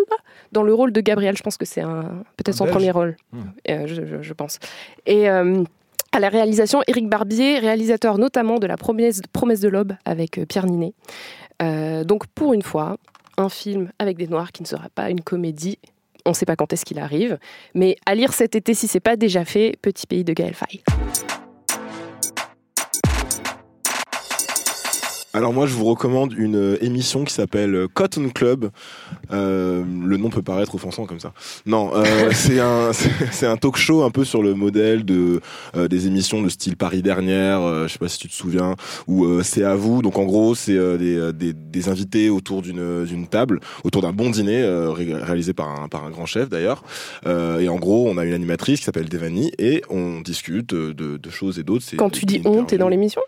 dans le rôle de Gabriel. Je pense que c'est un peut-être son Belge. premier rôle, Hmm. Euh, je, je- je pense. Et euh, à la réalisation, Éric Barbier, réalisateur notamment de La promesse, de l'aube avec euh, Pierre Ninet. Euh, donc pour une fois, un film avec des noirs qui ne sera pas une comédie. On ne sait pas quand est-ce qu'il arrive, mais à lire cet été si c'est pas déjà fait, Petit pays de Gaël Faye. Alors moi, je vous recommande une euh, émission qui s'appelle euh, Cotton Club. Euh, le nom peut paraître offensant comme ça. Non, euh, (laughs) c'est un c'est un talk show un peu sur le modèle de euh, des émissions de style Paris dernière. euh, je sais pas si tu te souviens. Ou euh, c'est à vous. Donc en gros, c'est euh, des, des des invités autour d'une d'une table, autour d'un bon dîner euh, ré- réalisé par un par un grand chef d'ailleurs. Euh, et en gros, on a une animatrice qui s'appelle Devani et on discute de, de, choses et d'autres. Quand tu dis on, t'es dans l'émission?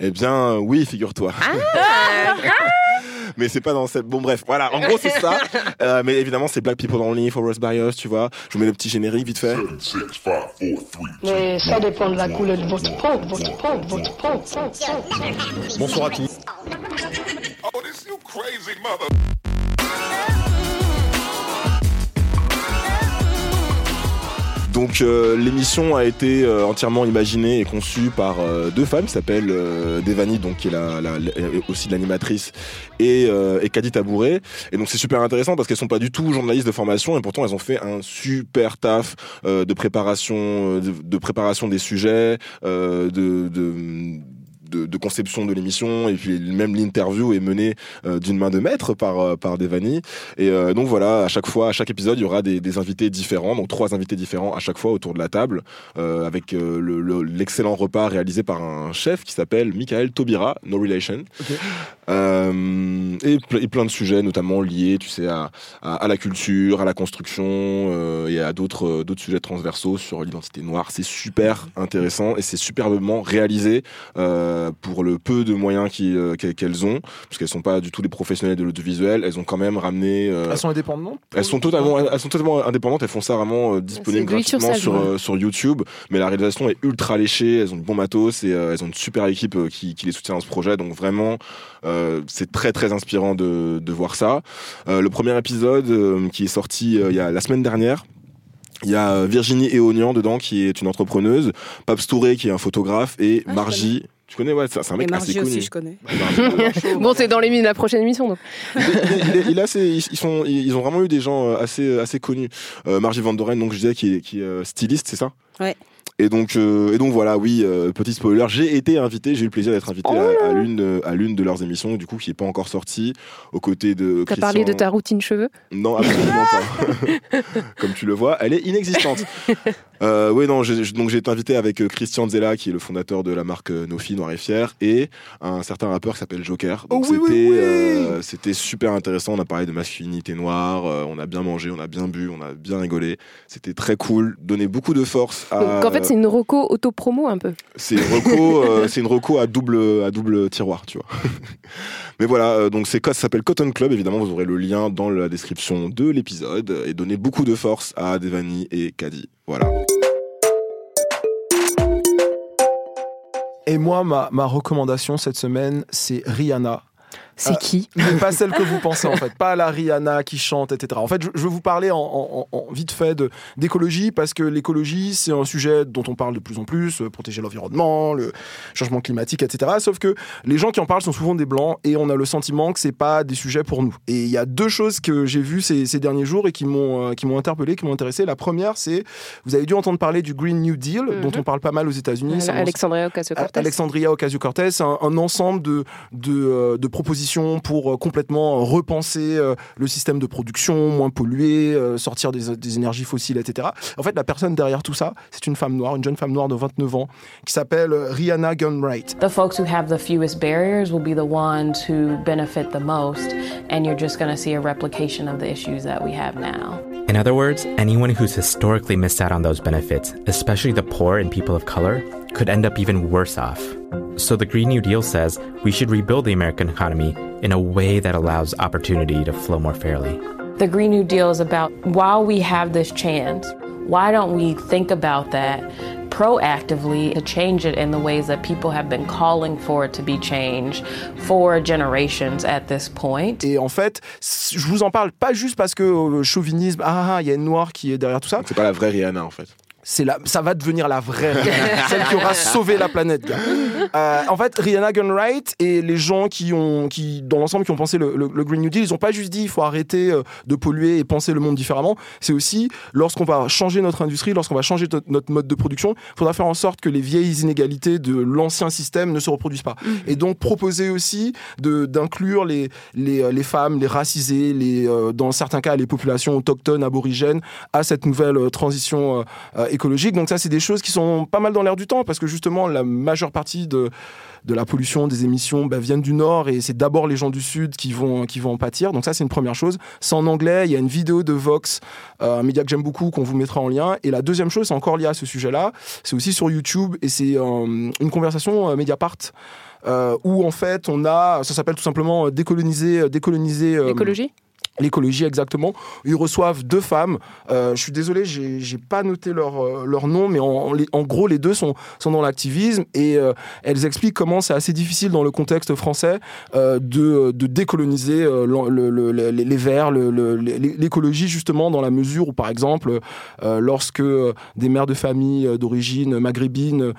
Eh bien, oui, figure-toi. Mais c'est pas dans cette. Bon, bref, voilà. En gros, c'est ça. (laughs) Euh, mais évidemment, c'est Black People Only, Forest Bios, tu vois. Je vous mets le petit générique vite fait. Mais ça dépend de la couleur de votre peau, votre peau, votre peau. Bonsoir à tous. Donc, euh, l'émission a été euh, entièrement imaginée et conçue par euh, deux femmes qui s'appellent euh, Devani, donc qui est la, la- aussi l'animatrice, et, euh, et Kadi Tabouré. Et donc, c'est super intéressant parce qu'elles sont pas du tout journalistes de formation et pourtant elles ont fait un super taf euh, de préparation, de, de préparation des sujets, de, de de, de conception de l'émission et puis même l'interview est menée euh, d'une main de maître par euh, par Devani. Et euh, donc voilà à chaque fois à chaque épisode il y aura des, des invités différents donc trois invités différents à chaque fois autour de la table euh, avec le- le- l'excellent repas réalisé par un chef qui s'appelle Michael Taubira No Relation. Et, ple- et plein de sujets notamment liés tu sais à, à, à la culture à la construction et à d'autres d'autres sujets transversaux sur l'identité noire. C'est super intéressant et c'est superbement réalisé euh, pour le peu de moyens euh, qu'elles ont, parce qu'elles sont pas du tout des professionnels de l'audiovisuel, elles ont quand même ramené. euh, Elles sont indépendantes elles sont totalement, elles sont totalement indépendantes. Elles font ça vraiment euh, disponible gratuitement sur euh, sur YouTube. Mais la réalisation est ultra léchée. Elles ont du bon matos et euh, elles ont une super équipe euh, qui, qui les soutient dans ce projet. Donc vraiment, euh, c'est très très inspirant de, de voir ça. Euh, le premier épisode euh, qui est sorti euh, il y a la semaine dernière. Il y a euh, Virginie Eonian dedans qui est une entrepreneuse, Paps Touré qui est un photographe et Ah, Margie. Tu connais ouais, c'est un Et mec assez Margie connu. aussi, je connais. (laughs) Bon, c'est dans les, la prochaine émission. Donc. il, est- il est- il est assez- ils, ils sont, ils ont vraiment eu des gens euh, assez, assez connus. Euh, Margie Van Doren, donc je disais, qui est, qui est euh, styliste, c'est ça? Ouais. Et donc, euh, et donc voilà, oui, euh, petit spoiler, j'ai été invité, j'ai eu le plaisir d'être invité à, à l'une, euh, à l'une de leurs émissions, du coup, qui est pas encore sortie, aux côtés de. T'as Christian... parlé de ta routine cheveux? Non, absolument pas. (laughs) Comme tu le vois, elle est inexistante. (laughs) Euh, oui, non, j'ai- donc j'ai été invité avec euh, Christian Zella, qui est le fondateur de la marque euh, Nofi Noir et Fier, et un certain rappeur qui s'appelle Joker. Donc Oh oui, oui, c'était, oui. euh, c'était super intéressant. On a parlé de masculinité noire, euh, on a bien mangé, on a bien bu, on a bien rigolé. C'était très cool, donnait beaucoup de force à. Donc en fait, c'est une reco auto-promo un peu. C'est une reco, (laughs) c'est une reco à double, à double tiroir, tu vois. (laughs) Mais voilà, donc c'est ça s'appelle Cotton Club. Évidemment, vous aurez le lien dans la description de l'épisode et donner beaucoup de force à Devani et Kadi. Voilà. Et moi, ma, ma recommandation cette semaine, c'est Rihanna. C'est qui mais pas celle que vous pensez en fait, (laughs) pas la Rihanna qui chante, etc. En fait, je, je vais vous parler en, en- en- vite fait d'écologie parce que l'écologie c'est un sujet dont on parle de plus en plus, euh, protéger l'environnement, le changement climatique, etc. Sauf que les gens qui en parlent sont souvent des blancs et on a le sentiment que c'est pas des sujets pour nous. Et il y a deux choses que j'ai vues ces, ces derniers jours et qui m'ont euh, qui m'ont interpellé, qui m'ont intéressé. La première, c'est vous avez dû entendre parler du Green New Deal dont on parle pas mal aux États-Unis. Alexandria Ocasio-Cortez. Alexandria Ocasio-Cortez, un, un ensemble de, de, euh, de propositions pour euh, complètement repenser euh, le système de production, moins polluer, euh, sortir des, des énergies fossiles, etc. En fait, la personne derrière tout ça, c'est une femme noire, une jeune femme noire de 29 ans, qui s'appelle euh, Rihanna Gunwright. The folks who have the fewest barriers will be the ones who benefit the most, and you're just going to see a replication of the issues that we have now. In other words, anyone who's historically missed out on those benefits, especially the poor and people of color, could end up even worse off. So the Green New Deal says we should rebuild the American economy in a way that allows opportunity to flow more fairly. The Green New Deal is about while we have this chance, why don't we think about that proactively to change it in the ways that people have been calling for it to be changed for generations at this point? Et en fait, je vous en parle pas juste parce que euh, chauvinisme, ah, ah, il y a une noire qui est derrière tout ça. C'est pas la vraie Rihanna en fait. C'est la, ça va devenir la vraie Rihanna, celle qui aura (laughs) sauvé la planète. gars. Euh, en fait, Rihanna Gunwright et les gens qui ont, qui dans l'ensemble, qui ont pensé le, le- le Green New Deal, ils ont pas juste dit il faut arrêter euh, de polluer et penser le monde différemment. C'est aussi lorsqu'on va changer notre industrie, lorsqu'on va changer notre mode de production, il faudra faire en sorte que les vieilles inégalités de l'ancien système ne se reproduisent pas. Et donc proposer aussi de d'inclure les, les euh, les femmes, les racisés, les dans certains cas les populations autochtones, aborigènes à cette nouvelle transition euh, Donc ça, c'est des choses qui sont pas mal dans l'air du temps parce que justement, la majeure partie de de la pollution, des émissions, bah, viennent du Nord et c'est d'abord les gens du Sud qui vont, qui vont en pâtir. Donc ça, c'est une première chose. C'est en anglais, il y a une vidéo de Vox, euh, un média que j'aime beaucoup, qu'on vous mettra en lien. Et la deuxième chose, c'est encore lié à ce sujet-là, c'est aussi sur YouTube et c'est euh, une conversation euh, Mediapart. où en fait on a, ça s'appelle tout simplement décoloniser, décoloniser L'écologie? L'écologie, exactement. Ils reçoivent deux femmes. Euh, je suis désolé, j'ai j'ai pas noté leur, euh, leur nom, mais en, gros, les deux sont, sont dans l'activisme et euh, elles expliquent comment c'est assez difficile dans le contexte français de, de décoloniser le- le- le- les, les verts, l'écologie, justement, dans la mesure où, par exemple, lorsque des mères de famille d'origine maghrébine,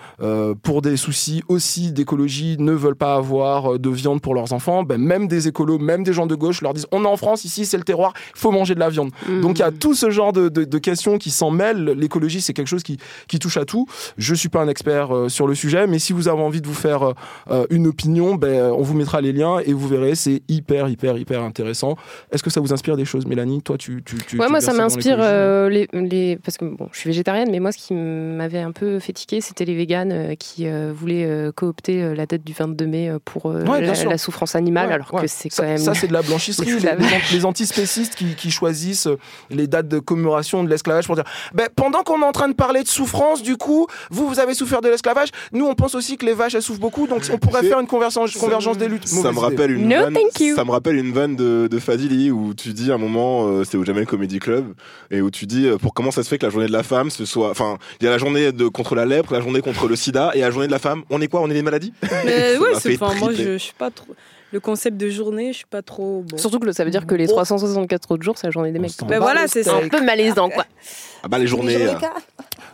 pour des soucis aussi d'écologie, ne veulent pas avoir de viande pour leurs enfants, ben, même des écolos, même des gens de gauche leur disent on est en France, ici c'est le terroir, il faut manger de la viande. Donc il y a tout ce genre de, de- de questions qui s'en mêlent. L'écologie, c'est quelque chose qui, qui touche à tout. Je suis pas un expert euh, sur le sujet, mais si vous avez envie de vous faire euh, euh, une opinion, ben, on vous mettra les liens et vous verrez, c'est hyper, hyper, hyper intéressant. Est-ce que ça vous inspire des choses, Mélanie? Toi, tu, tu, tu Ouais, tu moi, ça m'inspire euh, les, les- Parce que bon, je suis végétarienne, mais moi, ce qui m'avait un peu fait tiquer, c'était les véganes qui voulaient coopter la date du 22 mai pour Ouais, la, la souffrance animale, Ouais, alors que c'est ça, quand même. ça, c'est de la blanchisserie. (laughs) les, les antispécistes qui, qui choisissent euh, les dates de commémoration de l'esclavage pour dire ben, pendant qu'on est en train de parler de souffrance, du coup, vous, vous avez souffert de l'esclavage. Nous, on pense aussi que les vaches, elles souffrent beaucoup, donc on pourrait faire une convergence, convergence des luttes. Ça me rappelle une No, vanne, thank you. ça me rappelle une vanne de, de Fadili où tu dis à un moment euh, c'est au Jamel Comedy Club et où tu dis euh, pour comment ça se fait que la journée de la femme ce soit enfin il y a la journée de contre la lèpre, la journée contre le sida et la journée de la femme, on est quoi? On est les maladies? Mais (laughs) Ça ouais, m'a c'est- enfin, moi, je suis pas trop. Le concept de journée, je suis pas trop. Bon. Surtout que ça veut dire que les Bon. 364 autres jours, c'est la journée des mecs. Ben voilà, c'est un peu malaisant, quoi. (laughs) Ah bah les journées. euh,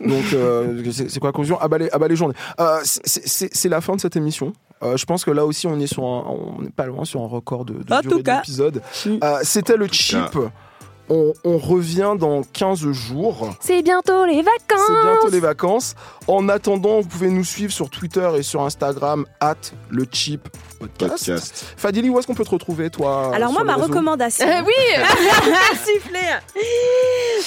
(laughs) Donc, euh, c'est quoi la conclusion? Ah bah, les, ah bah, les journées. Euh, c'est- la fin de cette émission. Euh, je pense que là aussi, on est sur un, on n'est pas loin sur un record de, de En durée d'épisode. Mm. Euh, C'était le cheap. cas. On, on revient dans 15 jours. C'est bientôt les vacances C'est bientôt les vacances. En attendant, vous pouvez nous suivre sur Twitter et sur Instagram, at le cheap podcast. podcast. Fadili, où est-ce qu'on peut te retrouver, toi Alors moi, ma recommandation. Euh, (laughs) oui (laughs) Siffler.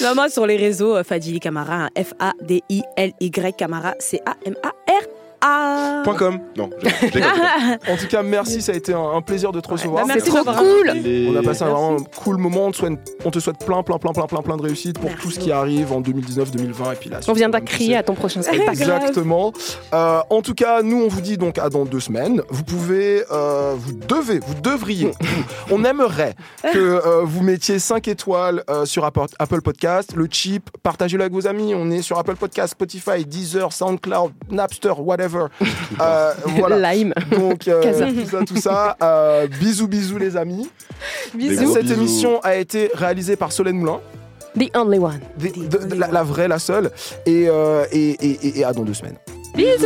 Non, moi, sur les réseaux, euh, Fadili Camara, hein, F-A-D-I-L-Y Camara, C-A-M-A-R-A. Point .com. Non, je, (laughs) je déconne. (laughs) En tout cas, merci, ça a été un, un plaisir de te recevoir. bah, merci C'est trop cool On a passé un Merci. vraiment cool moment. On te, souhaite, on te souhaite plein, plein, plein, plein, plein, plein de réussite pour Merci tout ce qui arrive en 2019, 2020 et puis là. On viendra crier à ton prochain spectacle. Exactement. Euh, en tout cas, nous, on vous dit donc à dans deux semaines. Vous pouvez, euh, vous devez, vous devriez, (laughs) on aimerait que euh, vous mettiez 5 étoiles euh, sur Apple, Podcast, le cheap, partagez-le avec vos amis. On est sur Apple Podcast, Spotify, Deezer, SoundCloud, Napster, whatever. Whatever. (laughs) Euh, voilà. Lime. Donc, euh, tout ça, tout ça. Euh, bisous, bisous, les amis. Bisous. Cette bisous. émission a été réalisée par Solène Moulin, The only one. la, la vraie, la seule. Et, euh, et, et, et- et à dans deux semaines. Bisous.